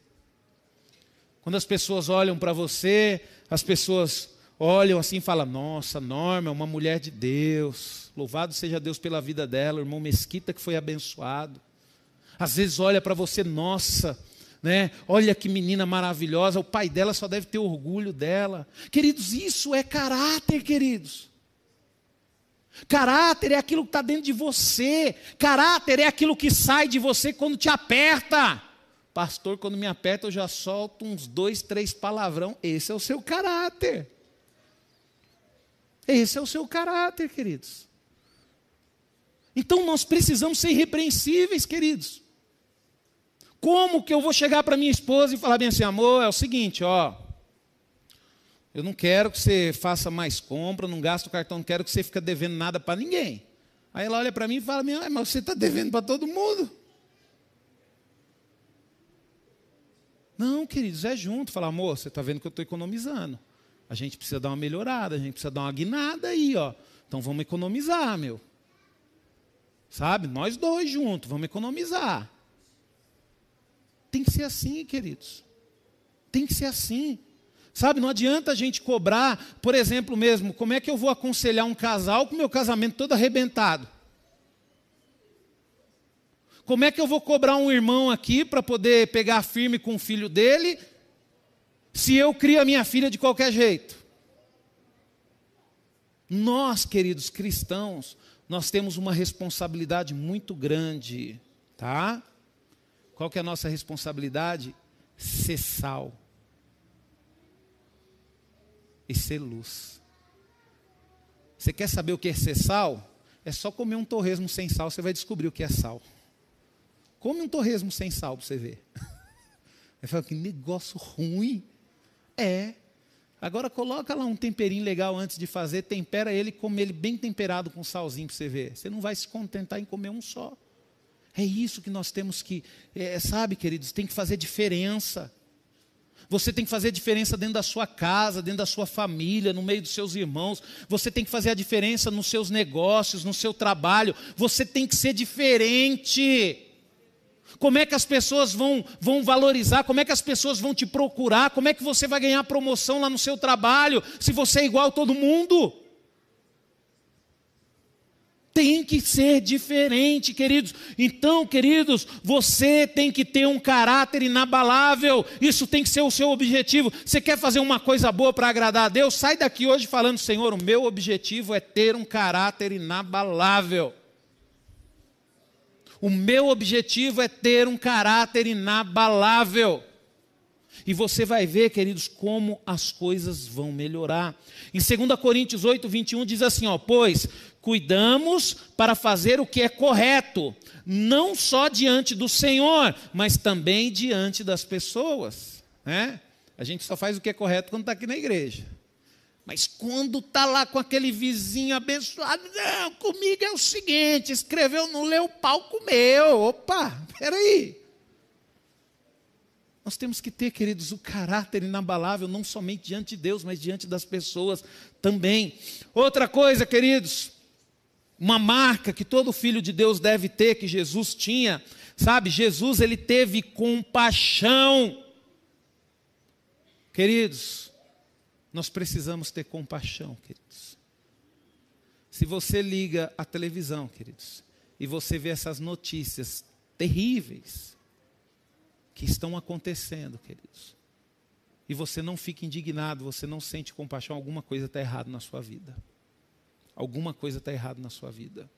Quando as pessoas olham para você, as pessoas olham assim e falam: Nossa, Norma é uma mulher de Deus. Louvado seja Deus pela vida dela, o irmão Mesquita que foi abençoado. Às vezes olha para você, nossa, né? Olha que menina maravilhosa, o pai dela só deve ter orgulho dela. Queridos, isso é caráter, queridos. Caráter é aquilo que está dentro de você. Caráter é aquilo que sai de você quando te aperta. Pastor, quando me aperta, eu já solto uns dois, três palavrão. Esse é o seu caráter. Esse é o seu caráter, queridos. Então nós precisamos ser irrepreensíveis, queridos. Como que eu vou chegar para minha esposa e falar bem assim, amor, é o seguinte, ó. Eu não quero que você faça mais compra, não gaste o cartão, não quero que você fique devendo nada para ninguém. Aí ela olha para mim e fala, mas você está devendo para todo mundo. Não, queridos, é junto. Fala, amor, você está vendo que eu estou economizando. A gente precisa dar uma melhorada, a gente precisa dar uma guinada aí, ó. Então vamos economizar, meu. Sabe? Nós dois juntos, vamos economizar. Tem que ser assim, queridos. Tem que ser assim. Sabe, não adianta a gente cobrar, por exemplo, mesmo, como é que eu vou aconselhar um casal com meu casamento todo arrebentado? Como é que eu vou cobrar um irmão aqui para poder pegar firme com o filho dele, se eu crio a minha filha de qualquer jeito? Nós, queridos cristãos, nós temos uma responsabilidade muito grande, tá? Qual que é a nossa responsabilidade? Ser sal e ser luz. Você quer saber o que é ser sal? É só comer um torresmo sem sal, você vai descobrir o que é sal. Come um torresmo sem sal para você ver. Aí fala, que negócio ruim. É. Agora coloca lá um temperinho legal antes de fazer, tempera ele, come ele bem temperado com salzinho para você ver. Você não vai se contentar em comer um só. É isso que nós temos que, é, sabe, queridos, tem que fazer diferença. Você tem que fazer diferença dentro da sua casa, dentro da sua família, no meio dos seus irmãos. Você tem que fazer a diferença nos seus negócios, no seu trabalho. Você tem que ser diferente. Como é que as pessoas vão, vão valorizar? Como é que as pessoas vão te procurar? Como é que você vai ganhar promoção lá no seu trabalho se você é igual a todo mundo? Tem que ser diferente, queridos. Então, queridos, você tem que ter um caráter inabalável. Isso tem que ser o seu objetivo. Você quer fazer uma coisa boa para agradar a Deus? Sai daqui hoje falando, Senhor, o meu objetivo é ter um caráter inabalável. O meu objetivo é ter um caráter inabalável. E você vai ver, queridos, como as coisas vão melhorar. Em 2 Coríntios 8, 21 diz assim: ó, pois cuidamos para fazer o que é correto, não só diante do Senhor, mas também diante das pessoas. Né? A gente só faz o que é correto quando está aqui na igreja. Mas quando está lá com aquele vizinho abençoado, não, comigo é o seguinte: escreveu, não leu, o pau comeu. Opa, peraí. Nós temos que ter, queridos, o caráter inabalável, não somente diante de Deus, mas diante das pessoas também. Outra coisa, queridos, uma marca que todo filho de Deus deve ter, que Jesus tinha, sabe? Jesus, ele teve compaixão. Queridos, nós precisamos ter compaixão, queridos. Se você liga a televisão, queridos, e você vê essas notícias terríveis, que estão acontecendo, queridos. E você não fica indignado, você não sente compaixão, alguma coisa está errada na sua vida. Alguma coisa está errada na sua vida.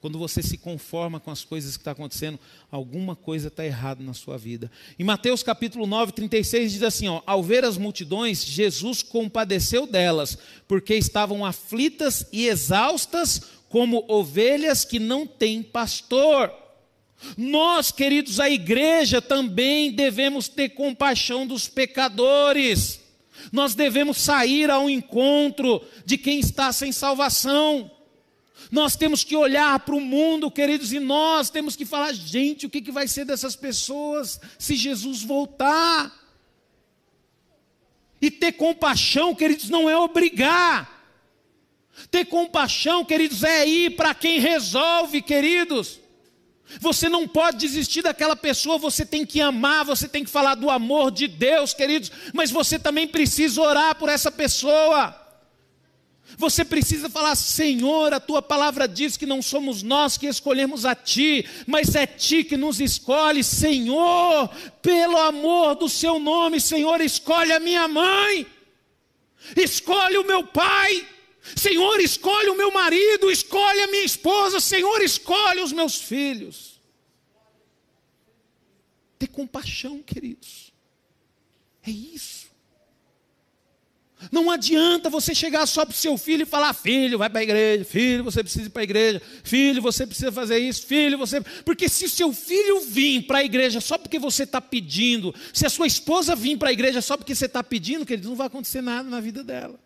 Quando você se conforma com as coisas que estão tá acontecendo, alguma coisa está errada na sua vida. Em Mateus capítulo 9, 36 diz assim: ó, Ao ver as multidões, Jesus compadeceu delas, porque estavam aflitas e exaustas, como ovelhas que não têm pastor. Nós, queridos, a igreja também devemos ter compaixão dos pecadores. Nós devemos sair ao encontro de quem está sem salvação. Nós temos que olhar para o mundo, queridos, e nós temos que falar, gente, o que, que vai ser dessas pessoas se Jesus voltar? E ter compaixão, queridos, não é obrigar. Ter compaixão, queridos, é ir para quem resolve, queridos. Você não pode desistir daquela pessoa, você tem que amar, você tem que falar do amor de Deus, queridos, mas você também precisa orar por essa pessoa. Você precisa falar: Senhor, a tua palavra diz que não somos nós que escolhemos a ti, mas é ti que nos escolhe. Senhor, pelo amor do seu nome, Senhor, escolhe a minha mãe, escolhe o meu pai. Senhor, escolhe o meu marido, escolhe a minha esposa, Senhor, escolhe os meus filhos. Ter compaixão, queridos. É isso. Não adianta você chegar só para o seu filho e falar: filho, vai para a igreja, filho, você precisa ir para a igreja, filho, você precisa fazer isso, filho, você. Porque se o seu filho vir para a igreja só porque você está pedindo, se a sua esposa vir para a igreja só porque você está pedindo, queridos, não vai acontecer nada na vida dela.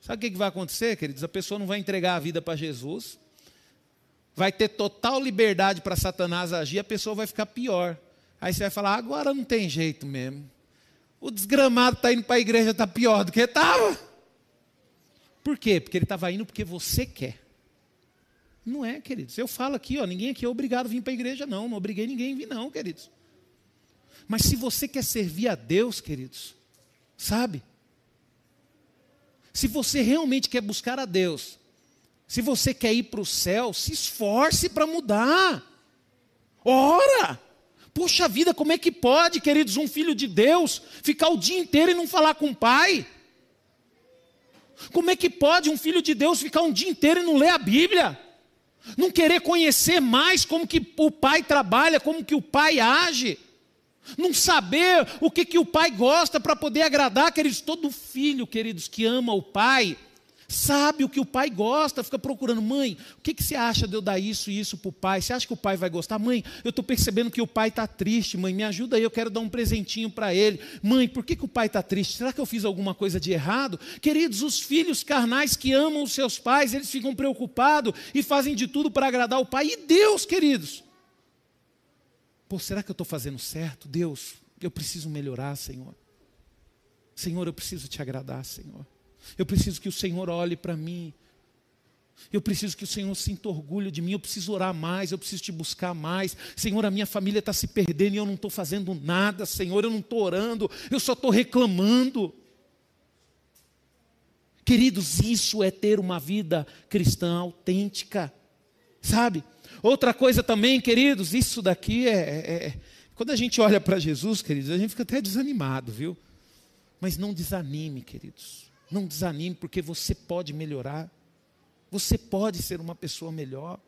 Sabe o que vai acontecer, queridos? A pessoa não vai entregar a vida para Jesus, vai ter total liberdade para Satanás agir, a pessoa vai ficar pior. Aí você vai falar: agora não tem jeito mesmo o desgramado está indo para a igreja, está pior do que estava. Por quê? Porque ele estava indo porque você quer. Não é, queridos. Eu falo aqui, ó, ninguém aqui é obrigado a vir para a igreja, não. Não obriguei ninguém a vir, não, queridos. Mas se você quer servir a Deus, queridos, sabe? Se você realmente quer buscar a Deus, se você quer ir para o céu, se esforce para mudar. Ora! Poxa vida, como é que pode, queridos, um filho de Deus ficar o dia inteiro e não falar com o pai? Como é que pode um filho de Deus ficar um dia inteiro e não ler a Bíblia? Não querer conhecer mais como que o pai trabalha, como que o pai age? Não saber o que, que o pai gosta para poder agradar, queridos? Todo filho, queridos, que ama o pai, sabe o que o pai gosta, fica procurando, mãe, o que, que você acha de eu dar isso e isso para o pai? Você acha que o pai vai gostar? Mãe, eu estou percebendo que o pai está triste, mãe, me ajuda aí, eu quero dar um presentinho para ele. Mãe, por que, que o pai está triste? Será que eu fiz alguma coisa de errado? Queridos, os filhos carnais que amam os seus pais, eles ficam preocupados e fazem de tudo para agradar o pai. E Deus, queridos? Pô, será que eu estou fazendo certo? Deus, eu preciso melhorar, Senhor. Senhor, eu preciso te agradar, Senhor. Eu preciso que o Senhor olhe para mim. Eu preciso que o Senhor sinta orgulho de mim. Eu preciso orar mais. Eu preciso te buscar mais. Senhor, a minha família está se perdendo e eu não estou fazendo nada. Senhor, eu não estou orando. Eu só estou reclamando. Queridos, isso é ter uma vida cristã autêntica. Sabe? Outra coisa também, queridos, isso daqui é. é, é quando a gente olha para Jesus, queridos, a gente fica até desanimado, viu? Mas não desanime, queridos. Não desanime, porque você pode melhorar. Você pode ser uma pessoa melhor.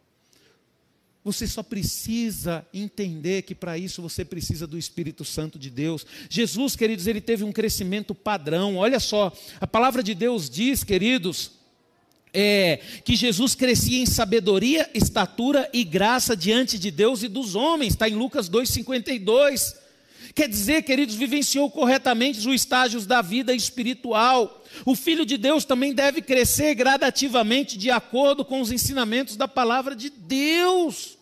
Você só precisa entender que para isso você precisa do Espírito Santo de Deus. Jesus, queridos, ele teve um crescimento padrão. Olha só, a palavra de Deus diz, queridos, é, que Jesus crescia em sabedoria, estatura e graça diante de Deus e dos homens. Está em Lucas 2,52. Quer dizer, queridos, vivenciou corretamente os estágios da vida espiritual. O filho de Deus também deve crescer gradativamente de acordo com os ensinamentos da palavra de Deus.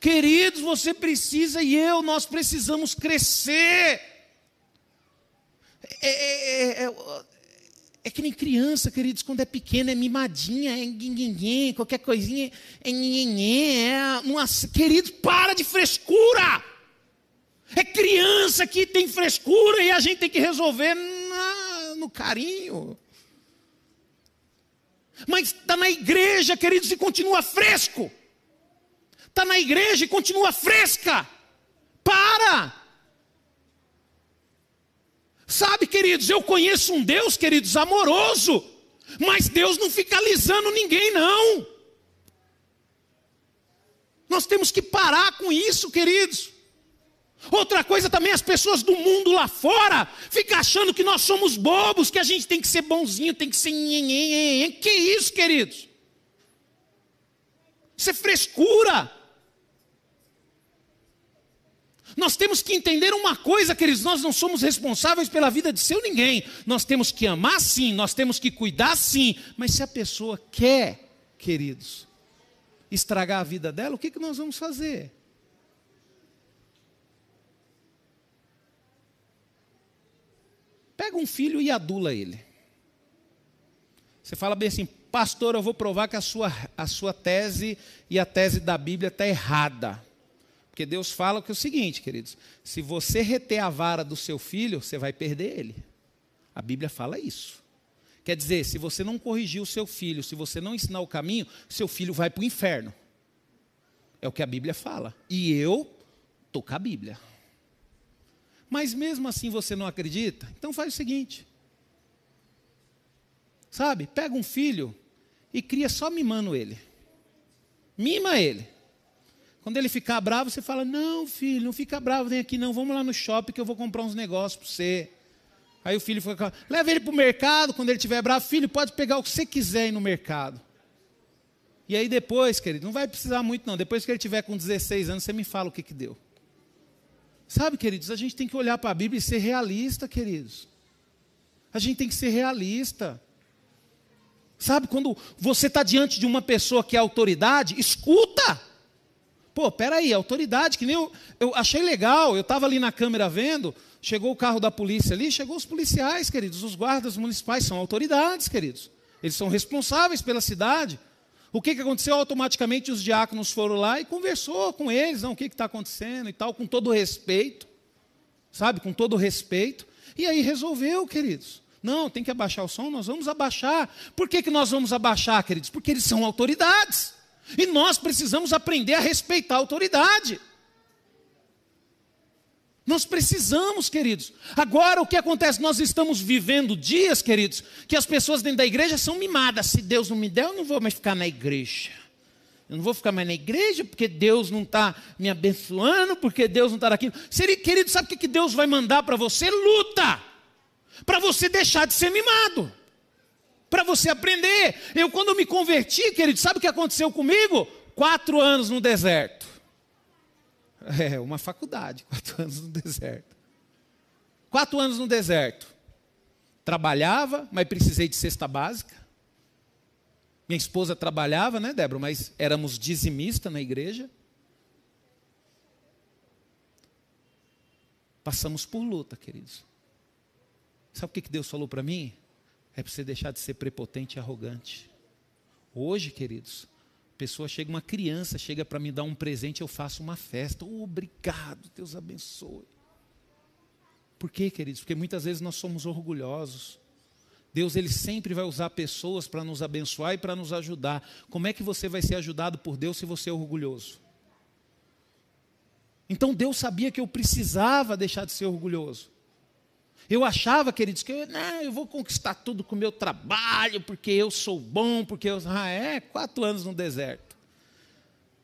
Queridos, você precisa e eu, nós precisamos crescer. É, é, é, é que nem criança, queridos, quando é pequena, é mimadinha, é guinguinguim, qualquer coisinha, é nhenhenhê, é uma... Queridos, para de frescura! É criança que tem frescura e a gente tem que resolver na, no carinho. Mas está na igreja, queridos, e continua fresco. Está na igreja e continua fresca. Para! Sabe, queridos, eu conheço um Deus, queridos, amoroso. Mas Deus não fica alisando ninguém, não. Nós temos que parar com isso, queridos. Outra coisa também, as pessoas do mundo lá fora ficam achando que nós somos bobos, que a gente tem que ser bonzinho, tem que ser. Que isso, queridos? Isso é frescura. Nós temos que entender uma coisa, queridos: nós não somos responsáveis pela vida de seu ninguém. Nós temos que amar sim, nós temos que cuidar sim. Mas se a pessoa quer, queridos, estragar a vida dela, o que, que nós vamos fazer? Pega um filho e adula ele. Você fala bem assim, pastor, eu vou provar que a sua, a sua tese e a tese da Bíblia está errada. Porque Deus fala que é o seguinte, queridos: se você reter a vara do seu filho, você vai perder ele. A Bíblia fala isso. Quer dizer, se você não corrigir o seu filho, se você não ensinar o caminho, seu filho vai para o inferno. É o que a Bíblia fala. E eu estou com a Bíblia. Mas mesmo assim você não acredita? Então faz o seguinte. Sabe? Pega um filho e cria só mimando ele. Mima ele. Quando ele ficar bravo, você fala: Não, filho, não fica bravo, vem aqui, não. Vamos lá no shopping que eu vou comprar uns negócios para você. Aí o filho fica, leva ele para o mercado, quando ele estiver bravo, filho, pode pegar o que você quiser aí no mercado. E aí depois, querido, não vai precisar muito não, depois que ele tiver com 16 anos, você me fala o que, que deu. Sabe, queridos, a gente tem que olhar para a Bíblia e ser realista, queridos. A gente tem que ser realista. Sabe, quando você está diante de uma pessoa que é autoridade, escuta. Pô, peraí, autoridade, que nem eu, eu achei legal, eu estava ali na câmera vendo, chegou o carro da polícia ali, chegou os policiais, queridos, os guardas municipais são autoridades, queridos. Eles são responsáveis pela cidade. O que, que aconteceu? Automaticamente os diáconos foram lá e conversou com eles, não, o que está acontecendo e tal, com todo respeito, sabe, com todo respeito. E aí resolveu, queridos. Não, tem que abaixar o som, nós vamos abaixar. Por que, que nós vamos abaixar, queridos? Porque eles são autoridades. E nós precisamos aprender a respeitar a autoridade. Nós precisamos, queridos. Agora, o que acontece? Nós estamos vivendo dias, queridos, que as pessoas dentro da igreja são mimadas. Se Deus não me der, eu não vou mais ficar na igreja. Eu não vou ficar mais na igreja porque Deus não está me abençoando, porque Deus não está aqui. Querido, sabe o que Deus vai mandar para você? Luta! Para você deixar de ser mimado. Para você aprender. Eu, quando me converti, querido, sabe o que aconteceu comigo? Quatro anos no deserto. É, uma faculdade, quatro anos no deserto. Quatro anos no deserto. Trabalhava, mas precisei de cesta básica. Minha esposa trabalhava, né, Débora? Mas éramos dizimistas na igreja. Passamos por luta, queridos. Sabe o que Deus falou para mim? É para você deixar de ser prepotente e arrogante. Hoje, queridos, pessoa chega, uma criança chega para me dar um presente, eu faço uma festa. Oh, obrigado, Deus abençoe. Por quê, queridos? Porque muitas vezes nós somos orgulhosos. Deus ele sempre vai usar pessoas para nos abençoar e para nos ajudar. Como é que você vai ser ajudado por Deus se você é orgulhoso? Então Deus sabia que eu precisava deixar de ser orgulhoso. Eu achava, queridos, que eu, não, eu vou conquistar tudo com o meu trabalho, porque eu sou bom, porque eu. Ah, é? Quatro anos no deserto.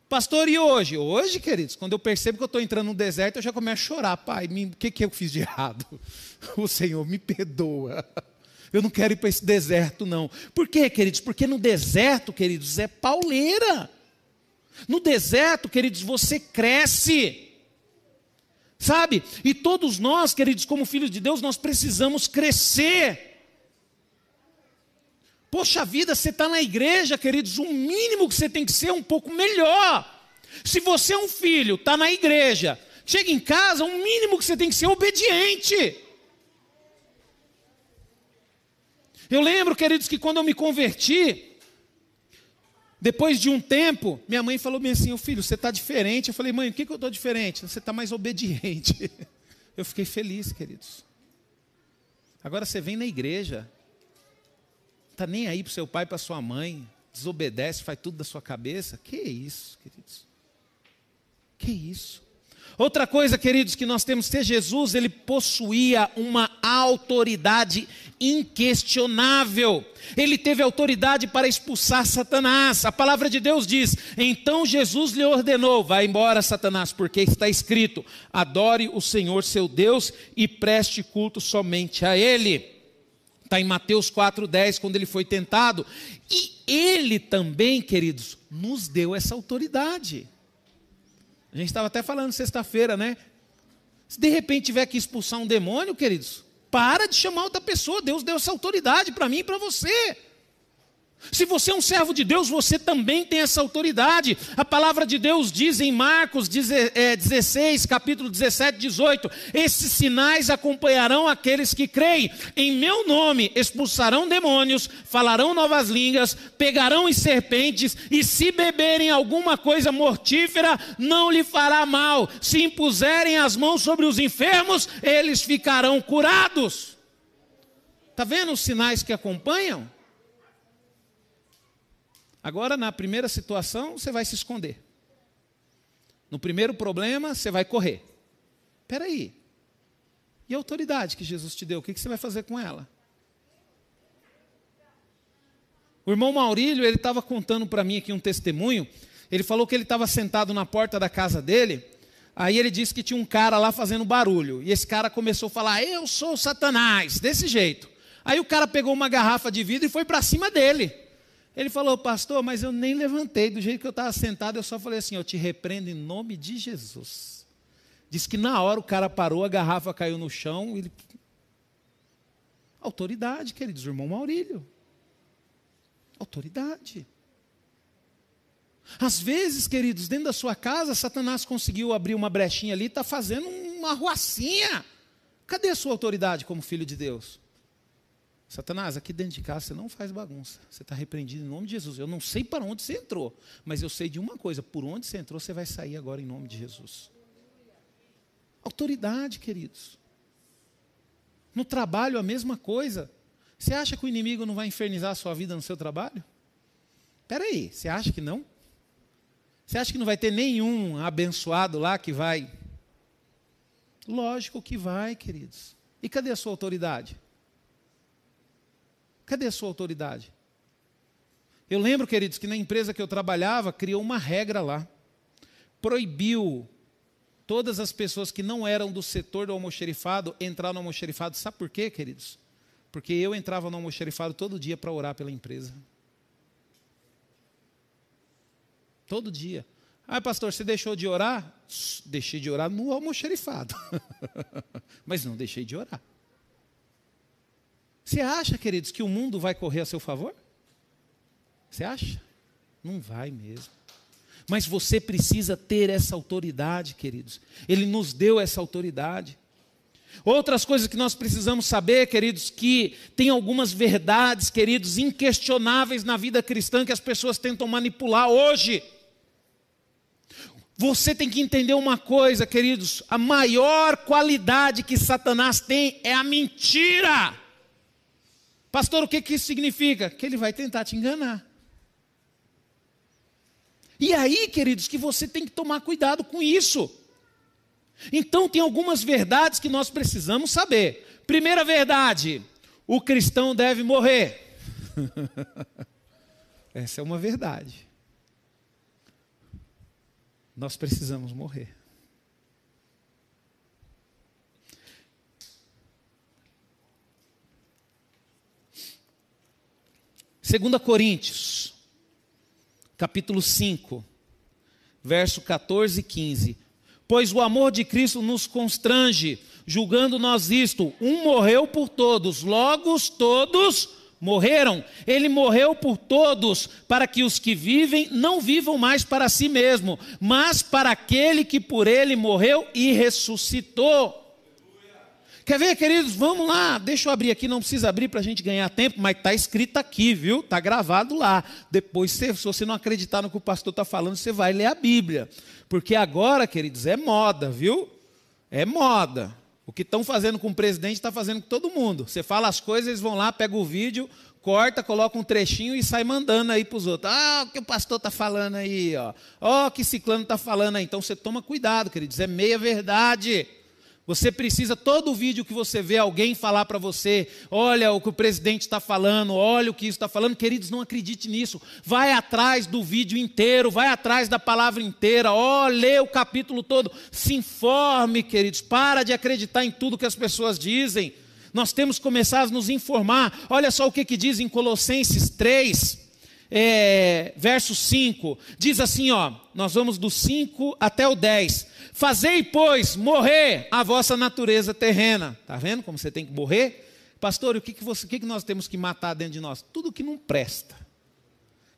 Pastor, e hoje? Hoje, queridos, quando eu percebo que eu estou entrando no deserto, eu já começo a chorar. Pai, o que, que eu fiz de errado? O Senhor me perdoa. Eu não quero ir para esse deserto, não. Por quê, queridos? Porque no deserto, queridos, é pauleira. No deserto, queridos, você cresce. Sabe? E todos nós, queridos, como filhos de Deus, nós precisamos crescer. Poxa vida, você está na igreja, queridos, o mínimo que você tem que ser é um pouco melhor. Se você é um filho, está na igreja, chega em casa, o mínimo que você tem que ser é obediente. Eu lembro, queridos, que quando eu me converti, depois de um tempo, minha mãe falou bem assim: filho, você está diferente. Eu falei, mãe, o que, que eu estou diferente? Você está mais obediente. Eu fiquei feliz, queridos. Agora você vem na igreja, está nem aí para o seu pai, para sua mãe, desobedece, faz tudo da sua cabeça. Que isso, queridos? Que isso? Outra coisa, queridos, que nós temos que ter, Jesus, ele possuía uma autoridade inquestionável. Ele teve autoridade para expulsar Satanás. A palavra de Deus diz: Então Jesus lhe ordenou: Vá embora, Satanás, porque está escrito: Adore o Senhor seu Deus e preste culto somente a Ele. Está em Mateus 4,10, quando ele foi tentado. E ele também, queridos, nos deu essa autoridade. A gente estava até falando sexta-feira, né? Se de repente tiver que expulsar um demônio, queridos, para de chamar outra pessoa. Deus deu essa autoridade para mim e para você. Se você é um servo de Deus, você também tem essa autoridade. A palavra de Deus diz em Marcos 16, é, capítulo 17, 18: Esses sinais acompanharão aqueles que creem. Em meu nome expulsarão demônios, falarão novas línguas, pegarão em serpentes, e se beberem alguma coisa mortífera, não lhe fará mal. Se impuserem as mãos sobre os enfermos, eles ficarão curados. Está vendo os sinais que acompanham? Agora, na primeira situação, você vai se esconder. No primeiro problema, você vai correr. Espera aí. E a autoridade que Jesus te deu, o que você vai fazer com ela? O irmão Maurílio, ele estava contando para mim aqui um testemunho. Ele falou que ele estava sentado na porta da casa dele. Aí ele disse que tinha um cara lá fazendo barulho. E esse cara começou a falar: Eu sou Satanás, desse jeito. Aí o cara pegou uma garrafa de vidro e foi para cima dele. Ele falou, pastor, mas eu nem levantei. Do jeito que eu estava sentado, eu só falei assim: Eu te repreendo em nome de Jesus. Diz que na hora o cara parou, a garrafa caiu no chão. Ele... Autoridade, queridos, irmão Maurílio. Autoridade. Às vezes, queridos, dentro da sua casa, Satanás conseguiu abrir uma brechinha ali está fazendo uma ruacinha. Cadê a sua autoridade como filho de Deus? Satanás, aqui dentro de casa você não faz bagunça. Você está repreendido em nome de Jesus. Eu não sei para onde você entrou, mas eu sei de uma coisa: por onde você entrou, você vai sair agora em nome de Jesus. Autoridade, queridos. No trabalho, a mesma coisa. Você acha que o inimigo não vai infernizar a sua vida no seu trabalho? Espera aí, você acha que não? Você acha que não vai ter nenhum abençoado lá que vai? Lógico que vai, queridos. E cadê a sua autoridade? Cadê a sua autoridade? Eu lembro, queridos, que na empresa que eu trabalhava, criou uma regra lá. Proibiu todas as pessoas que não eram do setor do almoxerifado entrar no almoxerifado. Sabe por quê, queridos? Porque eu entrava no almoxerifado todo dia para orar pela empresa. Todo dia. Ah, pastor, você deixou de orar? Deixei de orar no almoxerifado. Mas não deixei de orar. Você acha, queridos, que o mundo vai correr a seu favor? Você acha? Não vai mesmo. Mas você precisa ter essa autoridade, queridos. Ele nos deu essa autoridade. Outras coisas que nós precisamos saber, queridos, que tem algumas verdades, queridos, inquestionáveis na vida cristã que as pessoas tentam manipular hoje. Você tem que entender uma coisa, queridos: a maior qualidade que Satanás tem é a mentira. Pastor, o que, que isso significa? Que ele vai tentar te enganar. E aí, queridos, que você tem que tomar cuidado com isso. Então, tem algumas verdades que nós precisamos saber. Primeira verdade: o cristão deve morrer. Essa é uma verdade. Nós precisamos morrer. Segunda Coríntios, capítulo 5, verso 14 e 15. Pois o amor de Cristo nos constrange, julgando nós isto: um morreu por todos, logo todos morreram. Ele morreu por todos, para que os que vivem não vivam mais para si mesmo, mas para aquele que por ele morreu e ressuscitou. Quer ver, queridos? Vamos lá. Deixa eu abrir aqui, não precisa abrir para a gente ganhar tempo, mas está escrito aqui, viu? Está gravado lá. Depois, se você não acreditar no que o pastor está falando, você vai ler a Bíblia. Porque agora, queridos, é moda, viu? É moda. O que estão fazendo com o presidente está fazendo com todo mundo. Você fala as coisas, eles vão lá, pegam o vídeo, corta, coloca um trechinho e sai mandando aí para os outros. Ah, o que o pastor está falando aí, ó. Ó, oh, que ciclano está falando aí. Então você toma cuidado, queridos. É meia verdade. Você precisa, todo vídeo que você vê alguém falar para você, olha o que o presidente está falando, olha o que isso está falando, queridos, não acredite nisso. Vai atrás do vídeo inteiro, vai atrás da palavra inteira, ó, lê o capítulo todo, se informe, queridos, para de acreditar em tudo que as pessoas dizem. Nós temos que começar a nos informar. Olha só o que, que diz em Colossenses 3, é, verso 5. Diz assim, ó, nós vamos do 5 até o 10. Fazei, pois, morrer a vossa natureza terrena. Está vendo como você tem que morrer? Pastor, o que, que, você, o que, que nós temos que matar dentro de nós? Tudo que não presta.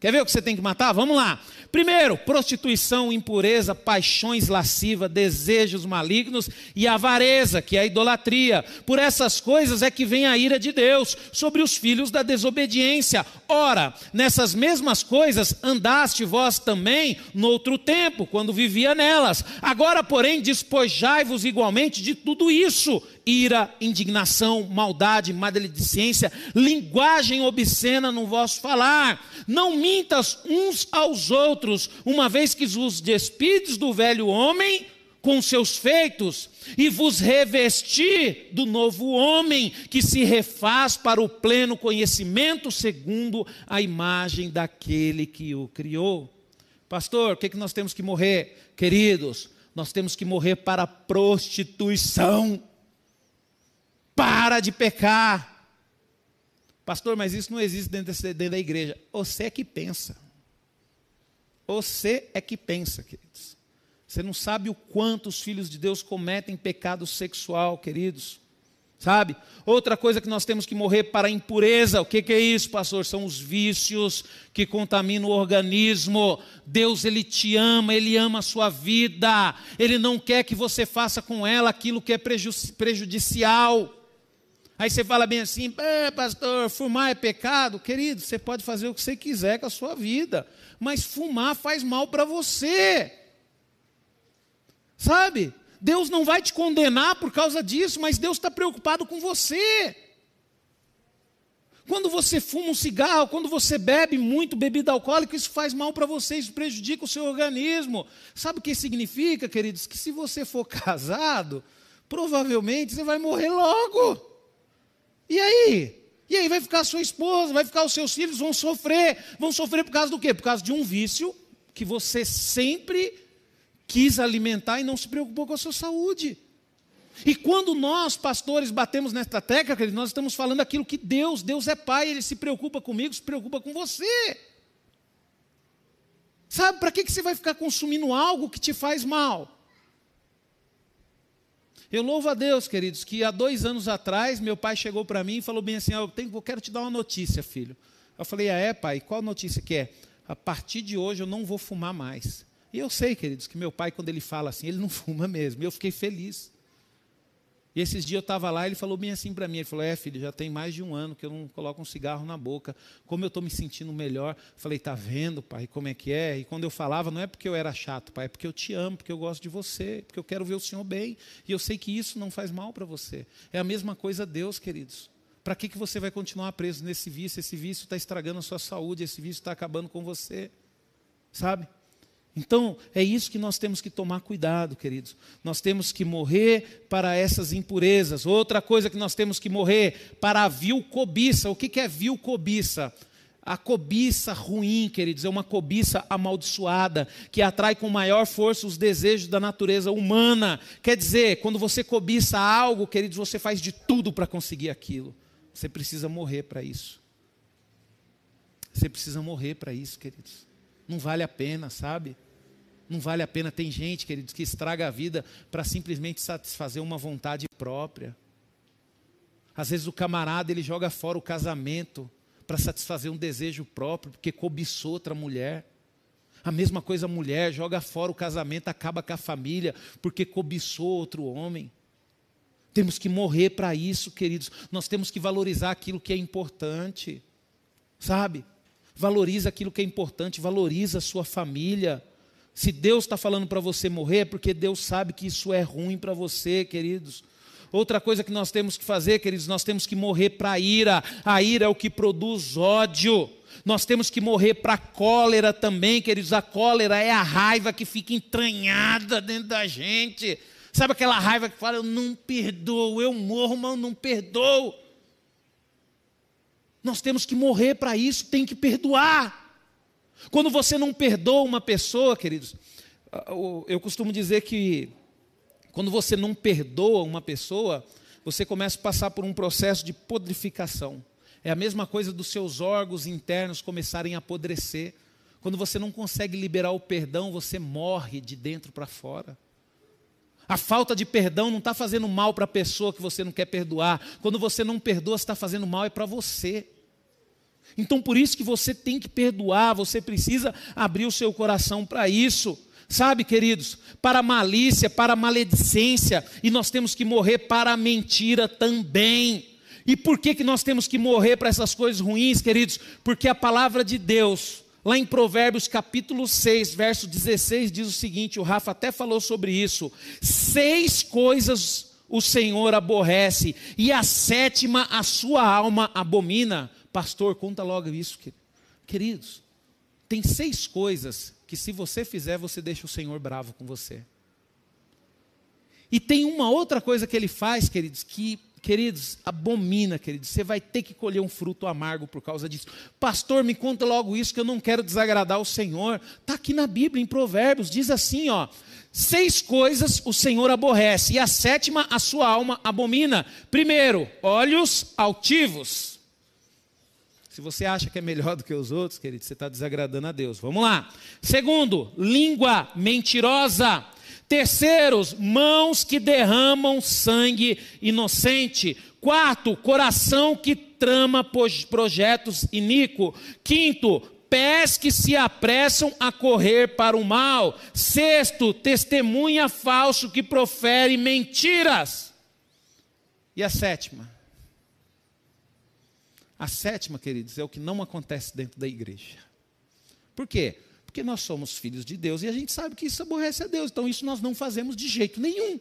Quer ver o que você tem que matar? Vamos lá. Primeiro, prostituição, impureza, paixões lascivas, desejos malignos e avareza, que é a idolatria. Por essas coisas é que vem a ira de Deus sobre os filhos da desobediência. Ora, nessas mesmas coisas andaste vós também no outro tempo, quando vivia nelas. Agora, porém, despojai-vos igualmente de tudo isso ira, indignação, maldade, maledicência, linguagem obscena no vosso falar. Não mintas uns aos outros, uma vez que vos despides do velho homem com seus feitos e vos revestir do novo homem que se refaz para o pleno conhecimento segundo a imagem daquele que o criou. Pastor, o que, é que nós temos que morrer? Queridos, nós temos que morrer para a prostituição. Para de pecar. Pastor, mas isso não existe dentro, desse, dentro da igreja. Você é que pensa. Você é que pensa, queridos. Você não sabe o quanto os filhos de Deus cometem pecado sexual, queridos. Sabe? Outra coisa que nós temos que morrer para a impureza. O que, que, é isso, pastor? São os vícios que contaminam o organismo. Deus, Ele te ama, Ele ama a sua vida. Ele não quer que você faça com ela aquilo que é prejudicial. Aí você fala bem assim, é, pastor, fumar é pecado? Querido, você pode fazer o que você quiser com a sua vida, mas fumar faz mal para você. Sabe? Deus não vai te condenar por causa disso, mas Deus está preocupado com você. Quando você fuma um cigarro, quando você bebe muito bebida alcoólica, isso faz mal para você, isso prejudica o seu organismo. Sabe o que significa, queridos? Que se você for casado, provavelmente você vai morrer logo. E aí? E aí vai ficar a sua esposa, vai ficar os seus filhos, vão sofrer. Vão sofrer por causa do quê? Por causa de um vício que você sempre quis alimentar e não se preocupou com a sua saúde. E quando nós, pastores, batemos nesta tecla, nós estamos falando aquilo que Deus, Deus é Pai, Ele se preocupa comigo, se preocupa com você. Sabe, para que, que você vai ficar consumindo algo que te faz mal? Eu louvo a Deus, queridos, que há dois anos atrás meu pai chegou para mim e falou bem assim: eu, tenho, eu quero te dar uma notícia, filho. Eu falei: ah, é, pai? Qual notícia que é? A partir de hoje eu não vou fumar mais. E eu sei, queridos, que meu pai, quando ele fala assim, ele não fuma mesmo. E eu fiquei feliz. E esses dias eu estava lá, ele falou bem assim para mim, ele falou, é filho, já tem mais de um ano que eu não coloco um cigarro na boca, como eu estou me sentindo melhor. Falei, tá vendo, pai, como é que é? E quando eu falava, não é porque eu era chato, pai, é porque eu te amo, porque eu gosto de você, porque eu quero ver o Senhor bem. E eu sei que isso não faz mal para você. É a mesma coisa Deus, queridos. Para que, que você vai continuar preso nesse vício? Esse vício está estragando a sua saúde, esse vício está acabando com você. Sabe? Então, é isso que nós temos que tomar cuidado, queridos. Nós temos que morrer para essas impurezas. Outra coisa que nós temos que morrer para a vil cobiça. O que é vil cobiça? A cobiça ruim, queridos, é uma cobiça amaldiçoada, que atrai com maior força os desejos da natureza humana. Quer dizer, quando você cobiça algo, queridos, você faz de tudo para conseguir aquilo. Você precisa morrer para isso. Você precisa morrer para isso, queridos. Não vale a pena, sabe? Não vale a pena. Tem gente, queridos, que estraga a vida para simplesmente satisfazer uma vontade própria. Às vezes o camarada ele joga fora o casamento para satisfazer um desejo próprio, porque cobiçou outra mulher. A mesma coisa a mulher joga fora o casamento, acaba com a família, porque cobiçou outro homem. Temos que morrer para isso, queridos. Nós temos que valorizar aquilo que é importante. Sabe? Valoriza aquilo que é importante, valoriza a sua família. Se Deus está falando para você morrer, é porque Deus sabe que isso é ruim para você, queridos. Outra coisa que nós temos que fazer, queridos, nós temos que morrer para a ira. A ira é o que produz ódio. Nós temos que morrer para a cólera também, queridos. A cólera é a raiva que fica entranhada dentro da gente. Sabe aquela raiva que fala, eu não perdoo, eu morro, mas eu não perdoo. Nós temos que morrer para isso, tem que perdoar. Quando você não perdoa uma pessoa, queridos, eu costumo dizer que quando você não perdoa uma pessoa, você começa a passar por um processo de podrificação. É a mesma coisa dos seus órgãos internos começarem a apodrecer. Quando você não consegue liberar o perdão, você morre de dentro para fora. A falta de perdão não está fazendo mal para a pessoa que você não quer perdoar. Quando você não perdoa, está fazendo mal é para você. Então por isso que você tem que perdoar, você precisa abrir o seu coração para isso. Sabe, queridos, para malícia, para maledicência, e nós temos que morrer para a mentira também. E por que, que nós temos que morrer para essas coisas ruins, queridos? Porque a palavra de Deus, lá em Provérbios capítulo 6, verso 16, diz o seguinte: o Rafa até falou sobre isso. Seis coisas o Senhor aborrece, e a sétima a sua alma abomina. Pastor, conta logo isso, queridos. Tem seis coisas que, se você fizer, você deixa o Senhor bravo com você. E tem uma outra coisa que ele faz, queridos, que, queridos, abomina, queridos. Você vai ter que colher um fruto amargo por causa disso. Pastor, me conta logo isso, que eu não quero desagradar o Senhor. Está aqui na Bíblia, em Provérbios, diz assim: ó, Seis coisas o Senhor aborrece, e a sétima a sua alma abomina. Primeiro, olhos altivos. Se você acha que é melhor do que os outros, querido, você está desagradando a Deus. Vamos lá. Segundo, língua mentirosa. Terceiros, mãos que derramam sangue inocente. Quarto, coração que trama projetos iníquos. Quinto, pés que se apressam a correr para o mal. Sexto, testemunha falso que profere mentiras. E a sétima? A sétima, queridos, é o que não acontece dentro da igreja. Por quê? Porque nós somos filhos de Deus e a gente sabe que isso aborrece a Deus. Então isso nós não fazemos de jeito nenhum.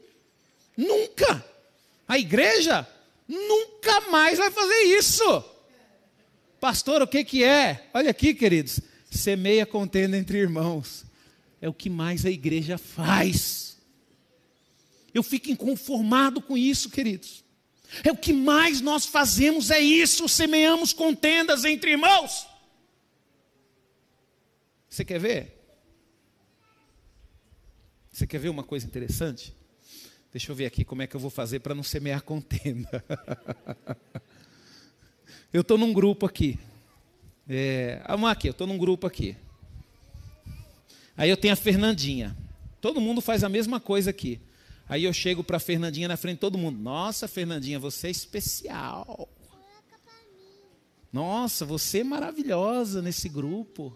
Nunca. A igreja nunca mais vai fazer isso. Pastor, o que, que é? Olha aqui, queridos. Semeia contenda entre irmãos. É o que mais a igreja faz. Eu fico inconformado com isso, queridos. É o que mais nós fazemos, é isso, semeamos contendas entre irmãos. Você quer ver? Você quer ver uma coisa interessante? Deixa eu ver aqui como é que eu vou fazer para não semear contenda. Eu estou num grupo aqui. É, aqui, eu estou num grupo aqui. Aí eu tenho a Fernandinha. Todo mundo faz a mesma coisa aqui. Aí eu chego para Fernandinha na frente de todo mundo. Nossa, Fernandinha, você é especial. Nossa, você é maravilhosa nesse grupo.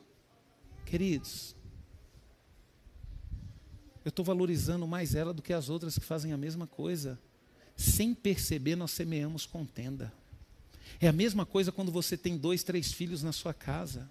Queridos, eu estou valorizando mais ela do que as outras que fazem a mesma coisa. Sem perceber, nós semeamos contenda. É a mesma coisa quando você tem dois, três filhos na sua casa.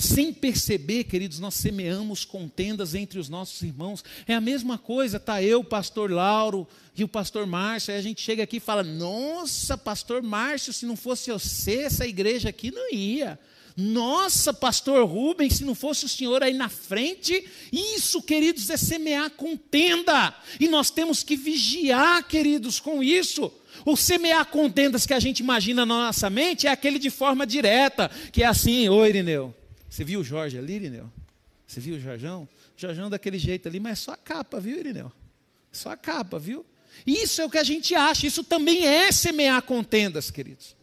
Sem perceber, queridos, nós semeamos contendas entre os nossos irmãos. É a mesma coisa, está eu, o pastor Lauro e o pastor Márcio. Aí a gente chega aqui e fala: Nossa, pastor Márcio, se não fosse você, essa igreja aqui não ia. Nossa, pastor Rubens, se não fosse o senhor aí na frente, isso, queridos, é semear contenda. E nós temos que vigiar, queridos, com isso. O semear contendas que a gente imagina na nossa mente é aquele de forma direta, que é assim, oi Irineu. Você viu o Jorge ali, Irineu? Você viu o Jorjão? Jorjão daquele jeito ali, mas é só a capa, viu, Irineu? Só a capa, viu? Isso é o que a gente acha, isso também é semear contendas, queridos.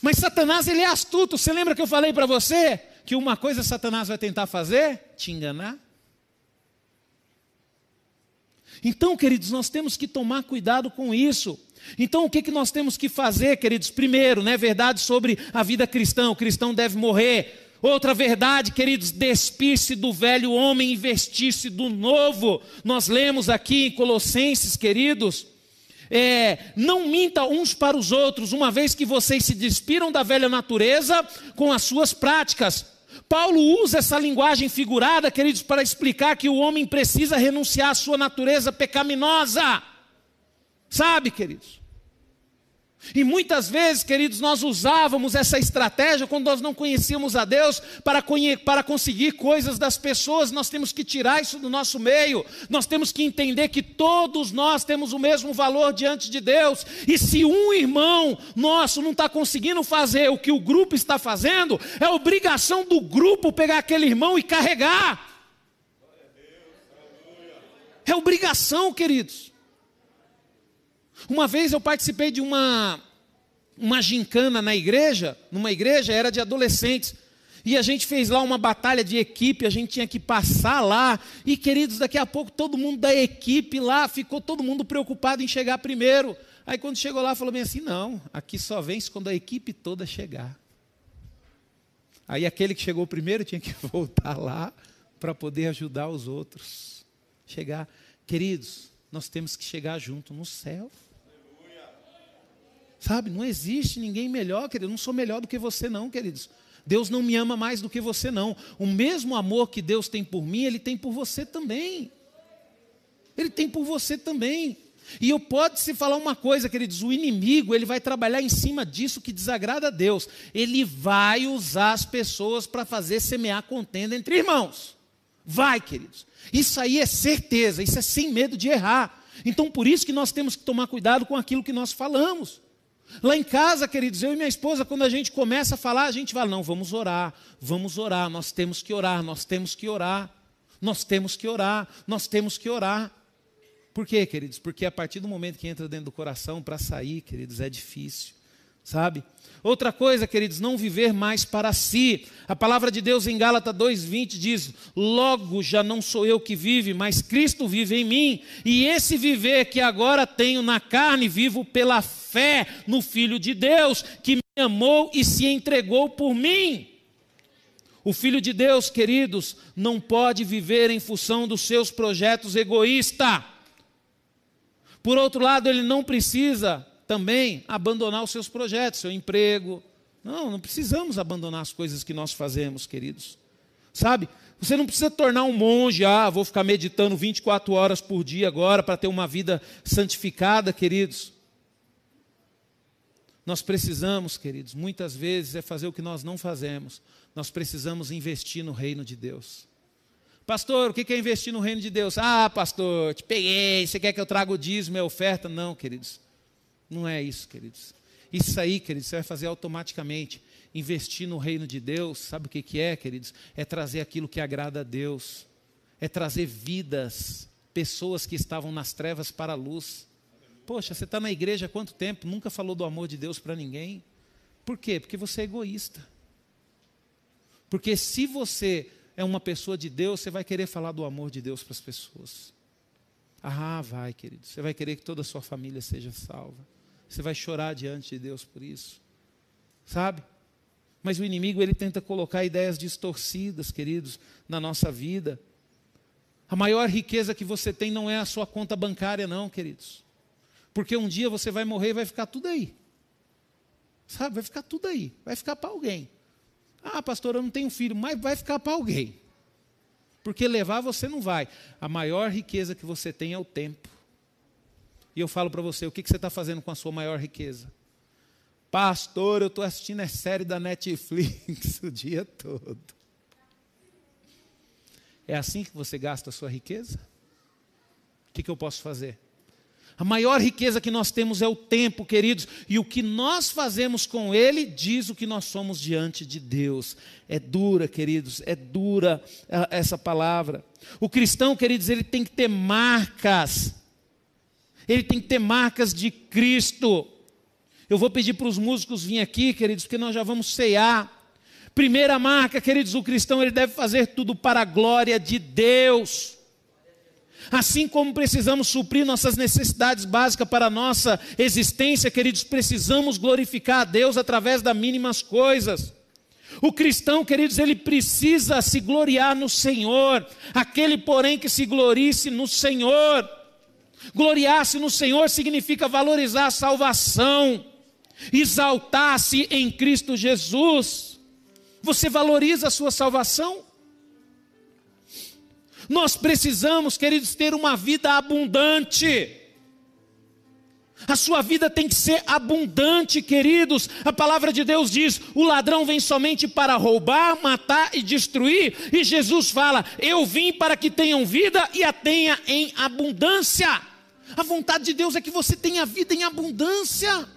Mas Satanás, ele é astuto. Você lembra que eu falei para você que uma coisa Satanás vai tentar fazer? Te enganar. Então, queridos, nós temos que tomar cuidado com isso. Então, o que, que nós temos que fazer, queridos? Primeiro, né, verdade sobre a vida cristã: o cristão deve morrer. Outra verdade, queridos, despir-se do velho homem e vestir-se do novo. Nós lemos aqui em Colossenses, queridos, é, não minta uns para os outros, uma vez que vocês se despiram da velha natureza com as suas práticas. Paulo usa essa linguagem figurada, queridos, para explicar que o homem precisa renunciar à sua natureza pecaminosa. Sabe, queridos? E muitas vezes, queridos, nós usávamos essa estratégia quando nós não conhecíamos a Deus para, para conseguir coisas das pessoas. Nós temos que tirar isso do nosso meio. Nós temos que entender que todos nós temos o mesmo valor diante de Deus. E se um irmão nosso não está conseguindo fazer o que o grupo está fazendo, é obrigação do grupo pegar aquele irmão e carregar. É obrigação, queridos. Uma vez eu participei de uma, uma gincana na igreja, numa igreja, era de adolescentes. E a gente fez lá uma batalha de equipe, a gente tinha que passar lá. E, queridos, daqui a pouco todo mundo da equipe lá ficou todo mundo preocupado em chegar primeiro. Aí quando chegou lá, falou bem assim: não, aqui só vence quando a equipe toda chegar. Aí aquele que chegou primeiro tinha que voltar lá para poder ajudar os outros. Chegar. Queridos, nós temos que chegar junto no céu. Sabe, não existe ninguém melhor, querido. Eu não sou melhor do que você, não, queridos. Deus não me ama mais do que você, não. O mesmo amor que Deus tem por mim, Ele tem por você também. Ele tem por você também. E eu pode se falar uma coisa, queridos, o inimigo, ele vai trabalhar em cima disso que desagrada a Deus. Ele vai usar as pessoas para fazer semear contenda entre irmãos. Vai, queridos. Isso aí é certeza, isso é sem medo de errar. Então, por isso que nós temos que tomar cuidado com aquilo que nós falamos. Lá em casa, queridos, eu e minha esposa, quando a gente começa a falar, a gente fala: não, vamos orar, vamos orar, nós temos que orar, nós temos que orar, nós temos que orar, nós temos que orar. Por quê, queridos? Porque a partir do momento que entra dentro do coração, para sair, queridos, é difícil, sabe? Outra coisa, queridos, não viver mais para si. A palavra de Deus em Gálatas 2:20 diz: "Logo já não sou eu que vive, mas Cristo vive em mim, e esse viver que agora tenho na carne vivo pela fé no Filho de Deus, que me amou e se entregou por mim." O Filho de Deus, queridos, não pode viver em função dos seus projetos egoístas. Por outro lado, ele não precisa também abandonar os seus projetos, seu emprego. Não, não precisamos abandonar as coisas que nós fazemos, queridos. Sabe? Você não precisa tornar um monge, ah, vou ficar meditando 24 horas por dia agora para ter uma vida santificada, queridos. Nós precisamos, queridos, muitas vezes é fazer o que nós não fazemos. Nós precisamos investir no reino de Deus. Pastor, o que é investir no reino de Deus? Ah, pastor, te peguei, você quer que eu traga o dízimo a oferta? Não, queridos. Não é isso, queridos. Isso aí, queridos, você vai fazer automaticamente. Investir no reino de Deus, sabe o que, que é, queridos? É trazer aquilo que agrada a Deus. É trazer vidas, pessoas que estavam nas trevas para a luz. Poxa, você está na igreja há quanto tempo? Nunca falou do amor de Deus para ninguém. Por quê? Porque você é egoísta. Porque se você é uma pessoa de Deus, você vai querer falar do amor de Deus para as pessoas. Ah, vai, querido. Você vai querer que toda a sua família seja salva. Você vai chorar diante de Deus por isso. Sabe? Mas o inimigo ele tenta colocar ideias distorcidas, queridos, na nossa vida. A maior riqueza que você tem não é a sua conta bancária, não, queridos. Porque um dia você vai morrer e vai ficar tudo aí. Sabe? Vai ficar tudo aí. Vai ficar para alguém. Ah, pastor, eu não tenho filho, mas vai ficar para alguém. Porque levar você não vai. A maior riqueza que você tem é o tempo. E eu falo para você, o que, você está fazendo com a sua maior riqueza? Pastor, eu estou assistindo a série da Netflix o dia todo. É assim que você gasta a sua riqueza? O que, que eu posso fazer? A maior riqueza que nós temos é o tempo, queridos, e o que nós fazemos com ele diz o que nós somos diante de Deus. É dura, queridos, é dura ah, essa palavra. O cristão, queridos, ele tem que ter marcas, ele tem que ter marcas de Cristo. Eu vou pedir para os músicos virem aqui, queridos, porque nós já vamos cear. Primeira marca, queridos, o cristão ele deve fazer tudo para a glória de Deus. Assim como precisamos suprir nossas necessidades básicas para a nossa existência, queridos, precisamos glorificar a Deus através das mínimas coisas. O cristão, queridos, ele precisa se gloriar no Senhor. Aquele, porém, que se glorice no Senhor. Gloriar-se no Senhor significa valorizar a salvação, exaltar-se em Cristo Jesus. Você valoriza a sua salvação? Nós precisamos, queridos, ter uma vida abundante. A sua vida tem que ser abundante, queridos. A palavra de Deus diz: o ladrão vem somente para roubar, matar e destruir. E Jesus fala: eu vim para que tenham vida e a tenha em abundância. A vontade de Deus é que você tenha vida em abundância.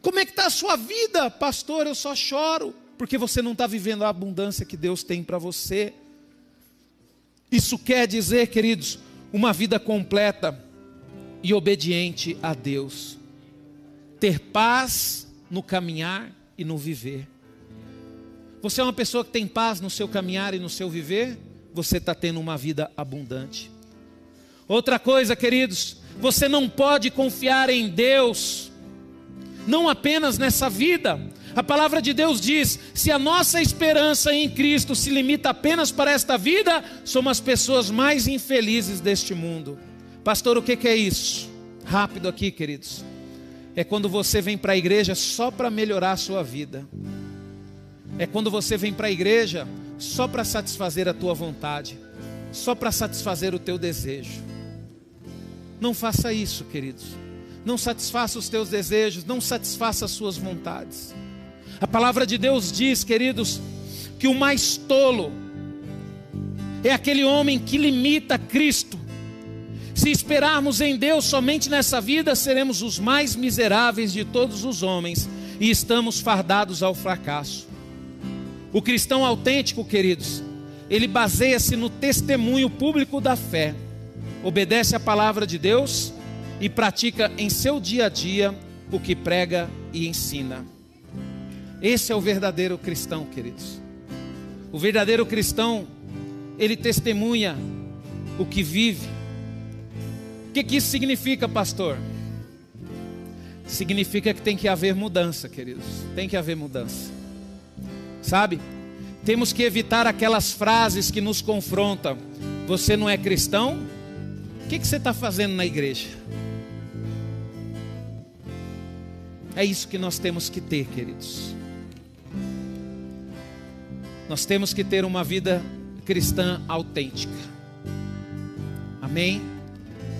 Como é que está a sua vida, pastor? Eu só choro porque você não está vivendo a abundância que Deus tem para você. Isso quer dizer, queridos, uma vida completa e obediente a Deus. Ter paz no caminhar e no viver. Você é uma pessoa que tem paz no seu caminhar e no seu viver? Você está tendo uma vida abundante. Outra coisa, queridos, Você não pode confiar em Deus, não apenas nessa vida. A palavra de Deus diz: se a nossa esperança em Cristo se limita apenas para esta vida, somos as pessoas mais infelizes deste mundo. Pastor, o que é isso? Rápido aqui, queridos. É quando você vem para a igreja só para melhorar a sua vida. É quando você vem para a igreja só para satisfazer a tua vontade, só para satisfazer o teu desejo. Não faça isso, queridos. Não satisfaça os teus desejos, não satisfaça as suas vontades. A palavra de Deus diz, queridos, que o mais tolo é aquele homem que limita Cristo. Se esperarmos em Deus somente nessa vida, seremos os mais miseráveis de todos os homens e estamos fardados ao fracasso. O cristão autêntico, queridos, ele baseia-se no testemunho público da fé, obedece à palavra de Deus e pratica em seu dia a dia o que prega e ensina. Esse é o verdadeiro cristão, queridos. O verdadeiro cristão, ele testemunha o que vive. Que, que isso significa, pastor? Significa que tem que haver mudança, queridos. Tem que haver mudança sabe? Temos que evitar aquelas frases que nos confrontam. Você não é cristão? O que, que você está fazendo na igreja? É isso que nós temos que ter, queridos. Nós temos que ter uma vida cristã autêntica. Amém?